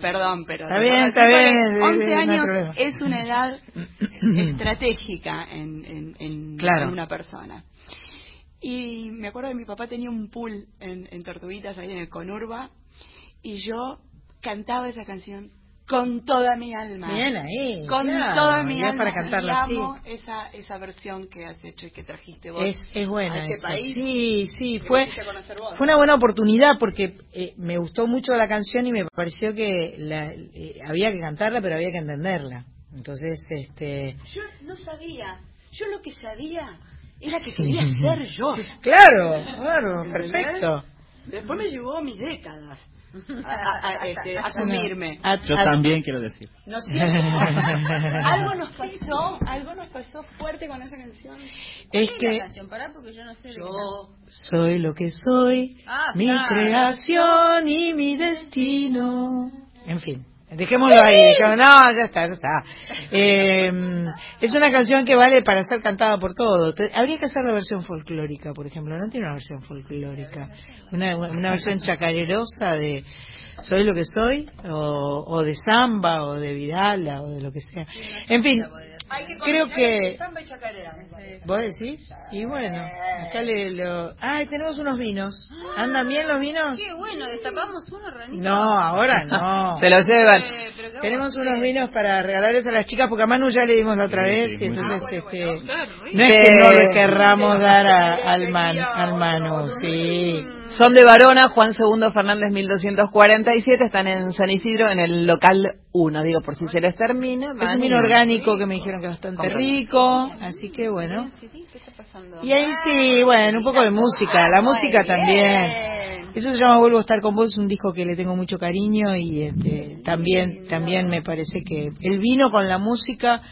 Perdón, pero... Está bien, está bien, eh, eh, 11 no hay años es una edad estratégica en, en, en- Claro. en una persona. Y me acuerdo que mi papá tenía un pool en, en Tortuguitas, ahí en el Conurba, y yo cantaba esa canción con toda mi alma. Bien ahí, Con claro, toda mi alma. para cantarla y así. amo esa, esa versión que has hecho y que trajiste vos. Es, es buena a este esa. país. Sí, sí, fue, fue una buena oportunidad porque eh, me gustó mucho la canción y me pareció que la, eh, había que cantarla, pero había que entenderla. Entonces, este... Yo no sabía. Yo lo que sabía era que quería ser yo. Claro, claro, perfecto. Después me llevó mis décadas a, a- a, este, asumirme. Yo también quiero decir. Algo nos pasó, algo nos pasó fuerte con esa canción. Es ¿Qué que la canción? Pará, porque yo no sé. Yo soy lo que soy, Ah, mi claro. creación y mi destino. En fin. Dejémoslo ahí, dejémoslo- no, ya está, ya está. Eh, es una canción que vale para ser cantada por todo. Habría que hacer la versión folclórica, por ejemplo. No tiene una versión folclórica. Una, una versión chacarerosa de Soy lo que soy, o, o de samba, o de Vidala, o de lo que sea. En fin, creo que... Samba y chacarera. ¿Vos decís? Y bueno, acá le lo... ¡Ay, tenemos unos vinos! ¿Andan bien los vinos? Qué bueno, destapamos uno, Ranito. No, ahora no. Se lo llevan. Eh, Tenemos unos vinos para regalarles a las chicas, porque a Manu ya le dimos la otra Sí, vez, sí, y entonces bien. este, no es que no le querramos dar a- al, man, al Manu, sí. Son de Varona, Juan Segundo Fernández 1247, están en San Isidro en el local 1, digo por si se les termina. Es un vino orgánico que me dijeron que es bastante rico, así que bueno. Y ahí sí, bueno, un poco de música, la música también. Eso se llama Vuelvo a estar con vos, es un disco que le tengo mucho cariño y este, también también me parece que el vino con la música,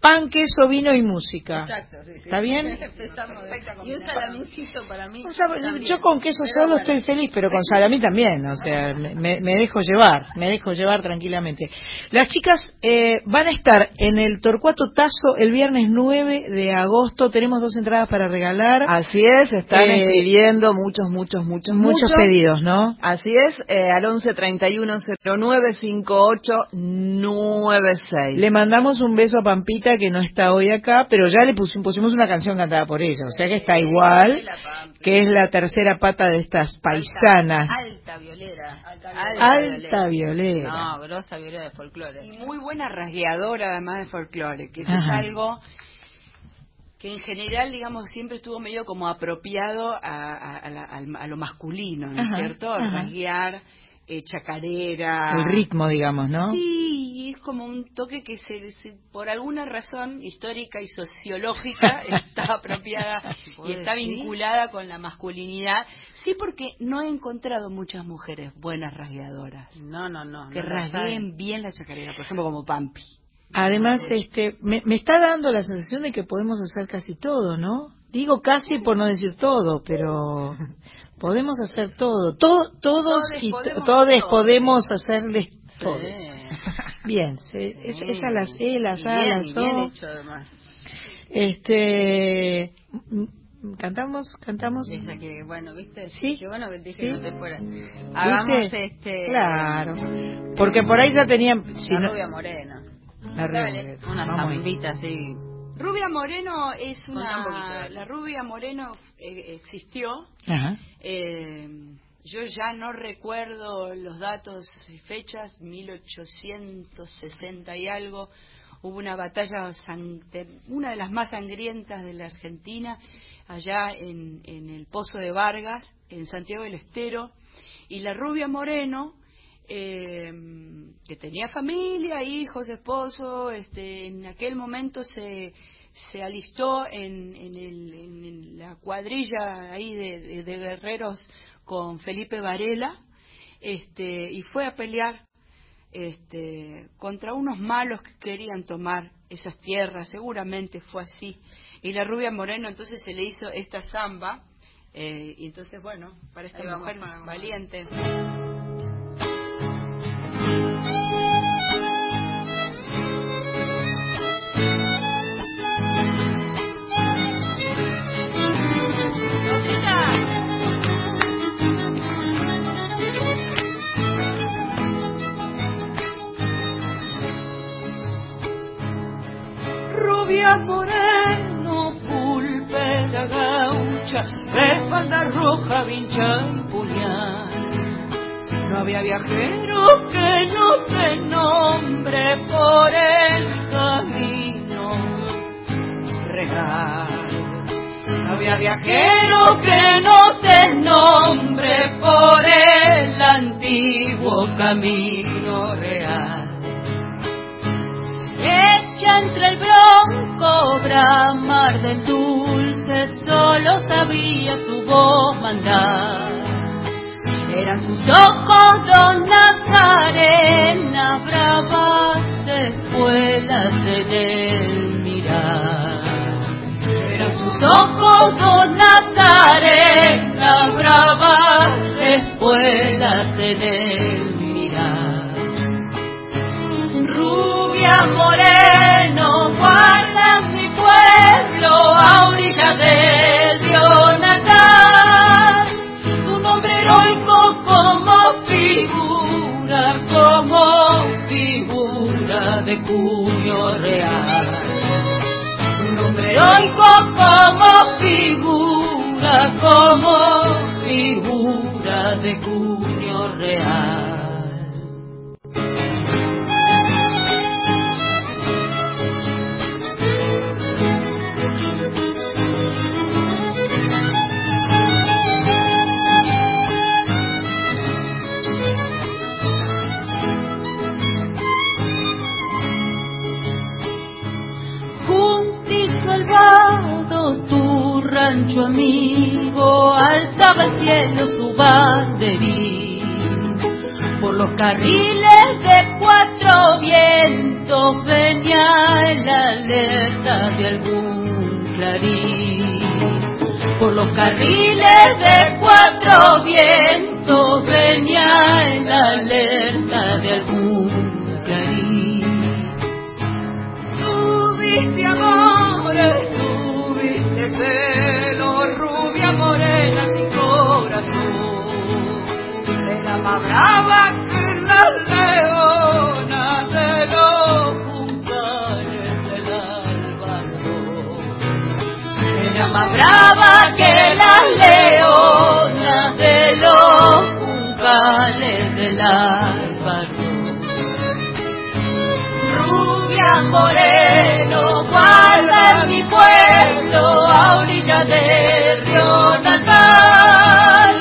pan, queso, vino y música. Exacto, sí, sí. ¿Está bien? Empezamos de- Y un salamincito para mí. O sea, también. yo con queso Pero solo bueno. estoy feliz, pero con salami también, o sea, me, me- me dejo llevar, me dejo llevar tranquilamente. Las chicas eh, van a estar en el Torcuato Tazo el viernes 9 de agosto, tenemos dos entradas para regalar. Así es, están Eh, escribiendo muchos, muchos, muchos, Muchos pedidos, ¿no? Así es, eh, al 11 31 09 58 96. Le mandamos un beso a Pampita que no está hoy acá, pero ya le pusimos, pusimos una canción cantada por ella, o sea que está igual, que es la tercera pata de estas paisanas. Alta violera. Alta, Alta violera. No, grosa violera de folclore. Y muy buena rasgueadora además de folclore, que eso Ajá. es algo que en general, digamos, siempre estuvo medio como apropiado a, a- a la- al- a lo masculino, ¿no es cierto? ajá. Rasguear, eh, chacarera. El ritmo, digamos, ¿no? Sí, es como un toque que se, se- por alguna razón histórica y sociológica está apropiada y está decir? vinculada con la masculinidad. Sí, porque no he encontrado muchas mujeres buenas rasgueadoras. No, no, no. Que no rasgueen bien la chacarera, por ejemplo, como Pampi. Además, este, me, me está dando la sensación de que podemos hacer casi todo, ¿no? Digo casi por no decir todo, pero podemos hacer todo. To- todos Todes y podemos to- todes todo. podemos hacerles todo. Sí. Bien, se- es, esa la sé, la Y sa, bien, la y so. bien hecho además. Este, cantamos, cantamos. Esa que, bueno, ¿viste? Sí. Qué bueno que dije Sí. no te fuera. Hagamos ¿Viste? este... Claro. Porque por ahí ya tenían. si la no- rubia morena. la rubia morena. Una zambita así. Rubia Moreno es Contá un poquito. una... La Rubia Moreno eh, existió. Ajá. Eh, yo ya no recuerdo los datos y fechas, 1860 y algo. Hubo una batalla, una de las más sangrientas de la Argentina, allá en, en el Pozo de Vargas, en Santiago del Estero. Y la rubia Moreno, eh, que tenía familia, hijos, esposo, este, en aquel momento se, se alistó en, en el- en la cuadrilla ahí de, de- de guerreros con Felipe Varela este, y fue a pelear este, contra unos malos que querían tomar esas tierras, seguramente fue así. Y la rubia Moreno entonces se le hizo esta zamba, eh, y entonces bueno, para esta vamos, mujer vamos. valiente. Rubia moreno, pulpe la gaucha, de falda roja, vincha y puñal. No había viajero que no te nombre por el camino real. No había viajero que no te nombre por el antiguo camino real. Entre el bronco bramar del dulce, solo sabía su voz mandar. Eran sus ojos don Nazarena, bravas espuelas en el mirar. Eran sus ojos don Nazarena, bravas espuelas el mirar. Rubia moreno, guarda mi pueblo a orilla del río natal. Tu nombre heroico como figura, como figura de cuño real. Tu nombre heroico como figura, como figura de cuño real. Al tu rancho amigo, alzaba el cielo su banderín. Por los carriles de cuatro vientos venía la alerta de algún clarín. Por los carriles de cuatro vientos venía la alerta de algún tuviste celos, rubia morena sin corazón. Era más brava que las leonas de los juntales del Álvaro. Era más brava que las leonas de los juntales del Álvaro. Rubia Moreno, guarda mi pueblo a orilla del río natal.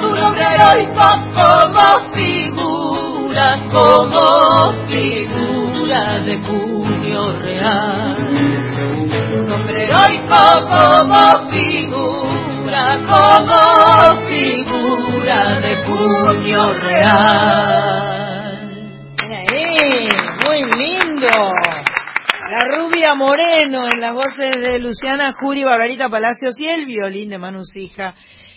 Tu nombre heroico como figura, como figura de cuño real. Tu nombre heroico como figura, como figura de cuño real. Lindo. La rubia Moreno en las voces de Luciana Juri, Barbarita Palacios y el violín de Manu Sija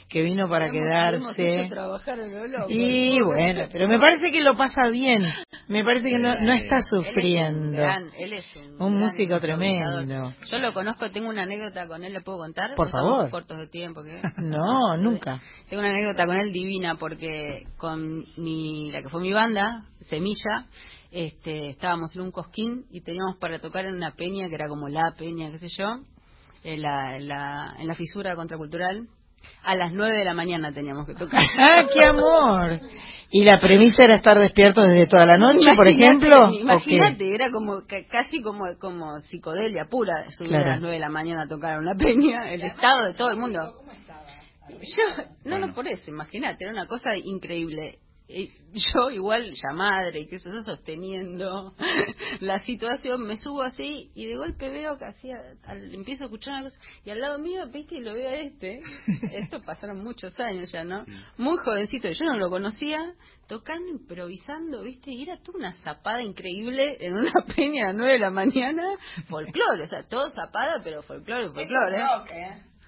que vino para quedarse. loco. Y bueno, pero me parece que lo pasa bien. Me parece que no, no está Él es un sufriendo. gran- él es un, Un gran músico tremendo. Yo lo conozco, tengo una anécdota con él, ¿le puedo contar? Por favor. cortos de tiempo. ¿qué? No, nunca. Tengo una anécdota con él divina porque con mi, la que fue mi banda, Semilla, este, estábamos en un cosquín y teníamos para tocar en una peña que era como la peña, qué sé yo, en la, en la, en la fisura contracultural. A las nueve de la mañana teníamos que tocar. ¡Ah, qué amor! ¿Y la premisa era estar despierto desde toda la noche, por ejemplo? Imagínate, era como ca- casi como como psicodelia pura subir Claro. a las nueve de la mañana a tocar a una peña, el estado de todo el mundo. Yo, no, no por eso, imagínate, era una cosa increíble. Eh, Yo igual ya madre y que eso sosteniendo la situación, me subo así y de golpe veo que hacía, al- empiezo a escuchar una cosa y al lado mío, viste, y lo veo a este, esto pasaron muchos años ya, ¿no? Muy jovencito, yo no lo conocía, tocando, improvisando, viste, y era toda una zapada increíble en una peña a las nueve de la mañana, folclore, o sea, todo zapada, pero folclore, folclore. ¿eh?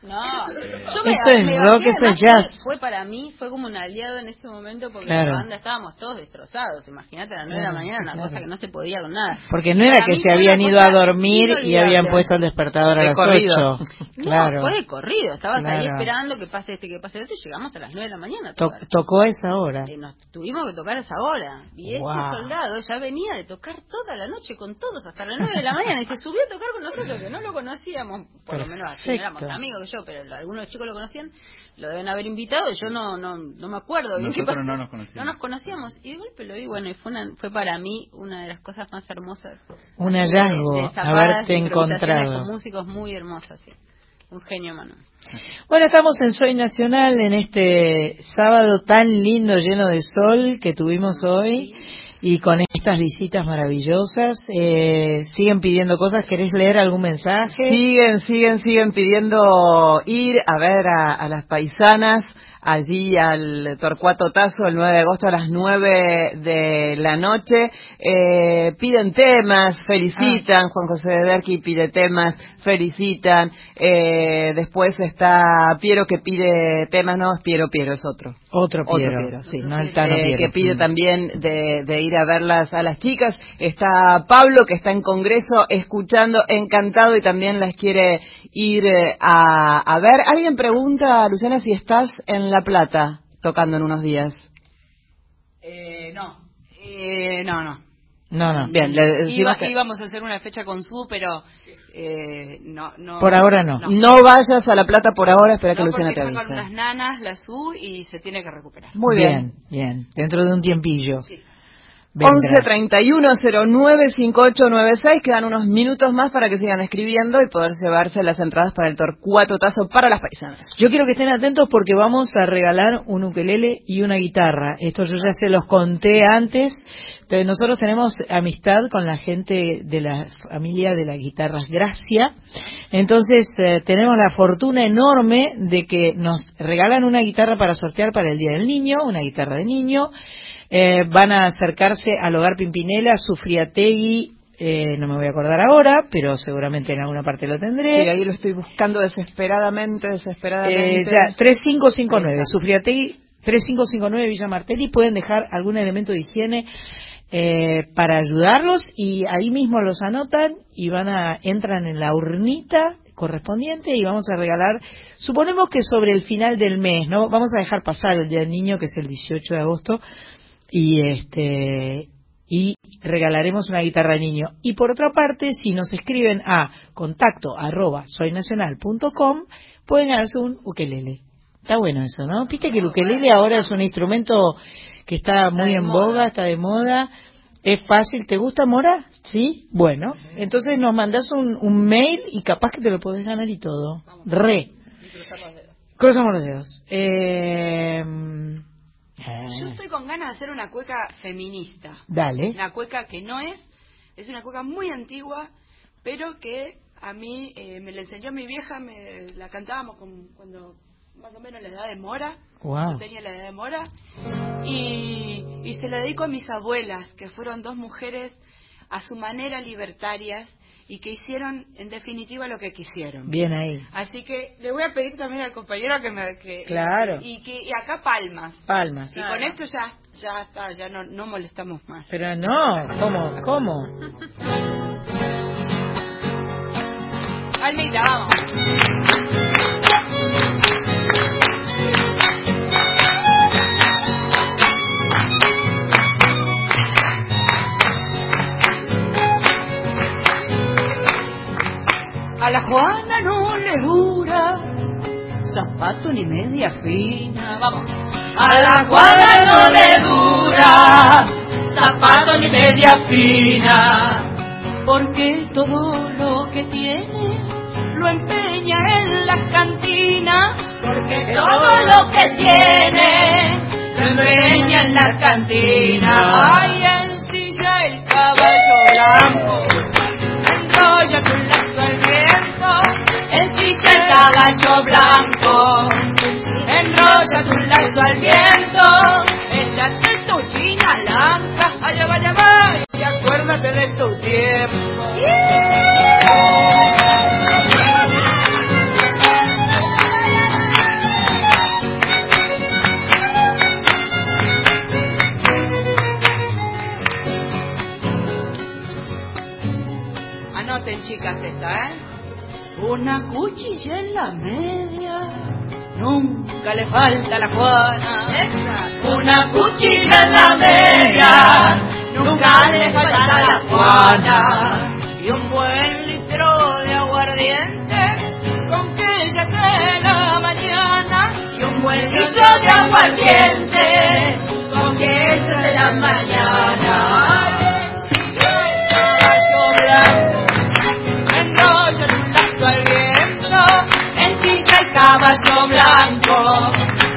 No, yo me, Eso es me rock, eso es jazz. Fue, para mí, fue como un aliado en ese momento porque Claro. la banda estábamos todos destrozados. Imagínate a las nueve de la mañana, una claro. cosa que no se podía con nada. Porque no era que se habían ido a dormir y habían puesto el despertador a las corrido. ocho. Claro. No, fue de corrido. Estabas ahí Claro. esperando que pase este, que pase el otro y llegamos a las nueve de la mañana. a tocar. tocó a esa hora. Eh, nos tuvimos que tocar a esa hora. Y este soldado ya venía de tocar toda la noche con todos hasta las 9 de la mañana y se subió a tocar con nosotros, que no lo conocíamos, por lo menos así, no éramos amigos que yo, pero algunos chicos lo conocían, lo deben haber invitado, y yo no no no me acuerdo bien Nosotros no nos conocíamos. No nos conocíamos y de golpe lo vi, bueno, y fue, una- fue para mí una de las cosas más hermosas. Un hallazgo, de- de zapadas, haberte encontrado. Con músicos muy hermosos, sí. Un genio, Manu. Bueno, estamos en Soy Nacional en este sábado tan lindo, lleno de sol que tuvimos hoy y con estas visitas maravillosas. Eh, siguen pidiendo cosas. ¿Querés leer algún mensaje? Siguen, siguen, siguen pidiendo ir a ver a, a las paisanas allí al Torcuato Tazo el 9 de agosto a las 9 de la noche. Eh, piden temas, felicitan, Juan José de Derqui pide temas, felicitan. Eh, después está Piero que pide temas, no es Piero, Piero es otro. Otro Piero. Piero, sí. No el Tano Eh, Piero. que pide Mm. también de, de ir a verlas a las chicas. Está Pablo, que está en Congreso escuchando, encantado y también las quiere ir eh, a, a ver. Alguien pregunta, Luciana, si estás en La Plata tocando en unos días. Eh, no. Eh, no, no. No, no. Bien, le decimos Iba- que- Íbamos a hacer una fecha con su, pero eh, no, no. Por ahora no. No vayas a La Plata por ahora, espera que No, Luciana porque te avise. unas nanas, la su, y se tiene que recuperar. Muy bien. Bien, Dentro de un tiempillo. 11 31 09 5896 quedan unos minutos más para que sigan escribiendo y poder llevarse las entradas para el Torcuato Tazo para las paisanas. Yo quiero que estén atentos porque vamos a regalar un ukelele y una guitarra. Esto yo ya se los conté antes. Entonces, nosotros tenemos amistad con la gente de la familia de las guitarras Gracia. Entonces eh, tenemos la fortuna enorme de que nos regalan una guitarra para sortear para el Día del Niño, una guitarra de niño. Eh, van a acercarse al Hogar Pimpinela, Sufriategui, eh, no me voy a acordar ahora, pero seguramente en alguna parte lo tendré. Sí, ahí lo estoy buscando desesperadamente, desesperadamente. Eh, ya, 3559, Sufriategui, 3559 Villa Martelli, pueden dejar algún elemento de higiene eh, para ayudarlos y ahí mismo los anotan y van a, entran en la urnita correspondiente y vamos a regalar, suponemos que sobre el final del mes, ¿no? Vamos a dejar pasar el Día del Niño, que es el 18 de agosto, y este y regalaremos una guitarra niño. Y por otra parte, si nos escriben a contacto arroba soynacional.com, pueden ganarse un ukelele. Está bueno eso, ¿no? Viste que el ukelele ahora es un instrumento que está muy en boga, está de moda. Es fácil, ¿te gusta Mora? Sí, bueno, entonces nos mandas un, un mail y capaz que te lo podés ganar y todo. Re. Cruzamos los dedos. Eh, Yo estoy con ganas de hacer una cueca feminista. Dale. Una cueca que no es, es una cueca muy antigua, pero que a mí eh, me la enseñó mi vieja, me la cantábamos con- cuando más o menos la edad de Mora. Wow. Yo tenía la edad de Mora. Y, y se la dedico a mis abuelas, que fueron dos mujeres a su manera libertarias y que hicieron en definitiva lo que quisieron. Bien ahí. Así que le voy a pedir también al compañero que me... Que, Claro. Y, que, y acá palmas. Palmas. Y con esto ya ya está, ya no, no molestamos más. Pero no, ¿cómo? ¿Cómo? Almeida, vamos. A la Juana no le dura zapato ni media fina. Vamos. A la Juana no le dura zapato ni media fina. Porque todo lo que tiene lo empeña en las cantinas. Porque todo lo que tiene lo empeña en las cantinas. Ay, en silla el caballo blanco enrolla tu lazo el caballo blanco, enrolla tu lazo al viento, échate tu china blanca, allá va, allá va, y acuérdate de tu tiempo. Chicas esta, ¿eh? Una cuchilla en la media, nunca le falta a la Juana. Una cuchilla en la media, nunca le falta a la Juana. Y un buen litro de aguardiente, con que ella hace la mañana. Y un buen litro de aguardiente, con que ella hace la mañana. Enrolla damasco blanco,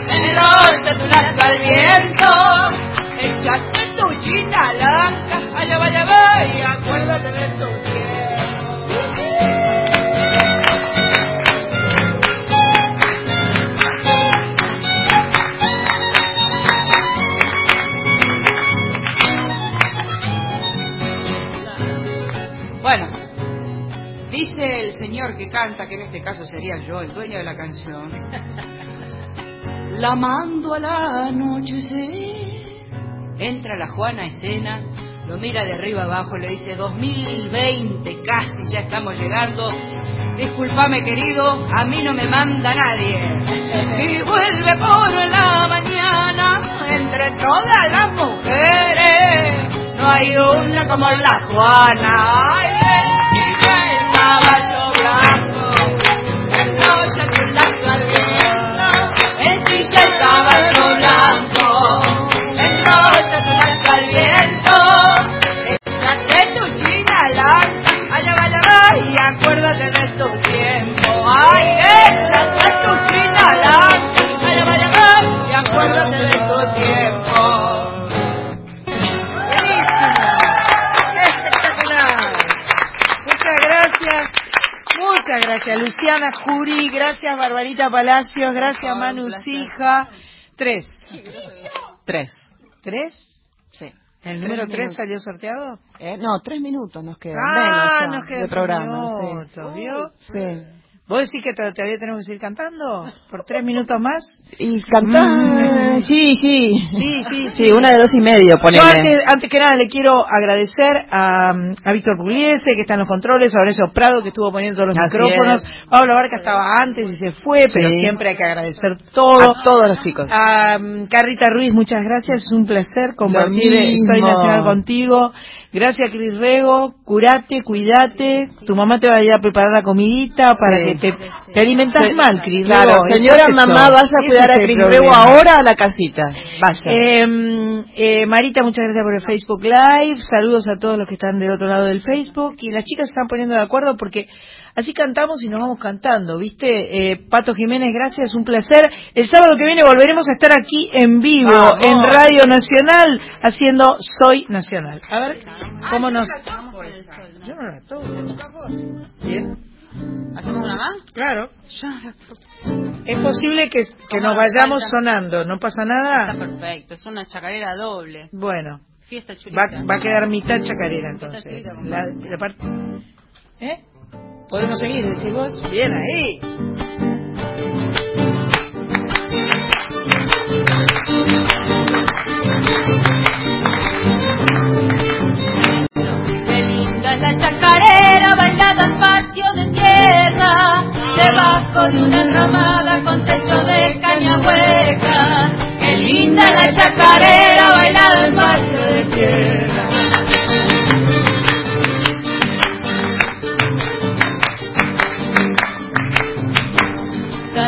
en el rostro tu lazo al viento, echaste tu chita blanca, allá vaya vaya, acuérdate de tu tiempo. Bueno, dice el señor que canta, que en este caso sería yo, el dueño de la canción. La mando al anochecer. Entra la Juana a escena, lo mira de arriba abajo, le dice 2020, casi ya estamos llegando. Disculpame querido, a mí no me manda nadie. Y vuelve por la mañana, entre todas las mujeres, no hay una como la Juana. Acuérdate de tu tiempo. Ay, china larga, allá vaya, vaya, y acuérdate de tu tiempo. Espectacular. Muchas gracias. Muchas gracias, Luciana Jury. Gracias, Barbarita Palacios. Gracias, Manu Sija. Tres. Tres. ¿Tres? Sí. ¿El número tres salió sorteado? Eh, no, tres minutos nos quedan. Ah, menos ya nos quedan de programa. sí. minutos, ¿vio? Sí. ¿Vos decís que to- todavía tenemos que seguir cantando? ¿Por tres minutos más? Y cantar. Mm. Sí, sí. Sí, sí, Sí, una de dos y medio, ponele. antes, antes que nada le quiero agradecer a, a Víctor Pugliese, que está en los controles, a Horacio Prado, que estuvo poniendo los Así micrófonos, es. Pablo Barca estaba antes y se fue, pero Sí. siempre hay que agradecer todo. A todos los chicos. A um, Carrita Ruiz, muchas gracias, es un placer compartir eh. Soy Nacional contigo. Gracias, Cris Rego, curate, cuídate, tu mamá te va a ir a preparar la comidita para Sí. que te, te alimentas Sí. mal, Cris Claro, Rego. señora es eso. mamá, vaya a cuidar a Cris. Rego ahora a la casita. Vaya. Eh, eh, Marita, muchas gracias por el Facebook Live. Saludos a todos los que están del otro lado del Facebook. Y las chicas se están poniendo de acuerdo porque así cantamos y nos vamos cantando, ¿viste? Eh, Pato Jiménez, gracias, un placer. El sábado que viene volveremos a estar aquí en vivo, en Radio Nacional, haciendo Soy Nacional. A ver, ¿cómo nos...? Yo no la toco. Bien. ¿Hacemos una más? Claro. Es posible que, que nos vayamos sonando, ¿no pasa Está nada? perfecto, es una chacarera doble. Bueno. Fiesta chulita. Va, va a quedar mitad chacarera entonces. chulita con La, la parte- ¿Eh? ¿Podemos seguir, decís vos? Bien ahí. Qué linda es la chacarera bailada en patio de tierra, debajo de una enramada con techo de caña hueca. Qué linda es la chacarera bailada en patio de tierra.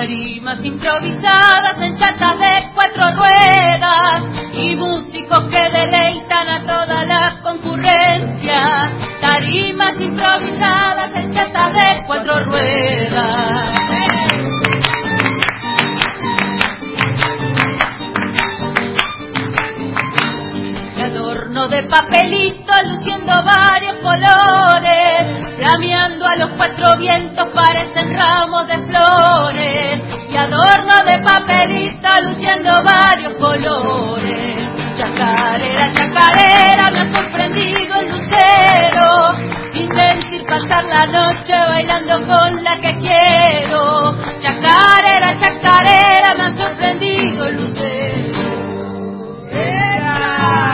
Tarimas improvisadas en chatas de cuatro ruedas y músicos que deleitan a toda la concurrencia. Tarimas improvisadas en chatas de cuatro ruedas. adorno de papelito luciendo varios colores, flameando a los cuatro vientos parecen ramos de flores, y adorno de papelito luciendo varios colores. Chacarera, chacarera, me ha sorprendido el lucero, sin sentir pasar la noche bailando con la que quiero. Chacarera, chacarera, me ha sorprendido el lucero. Yeah.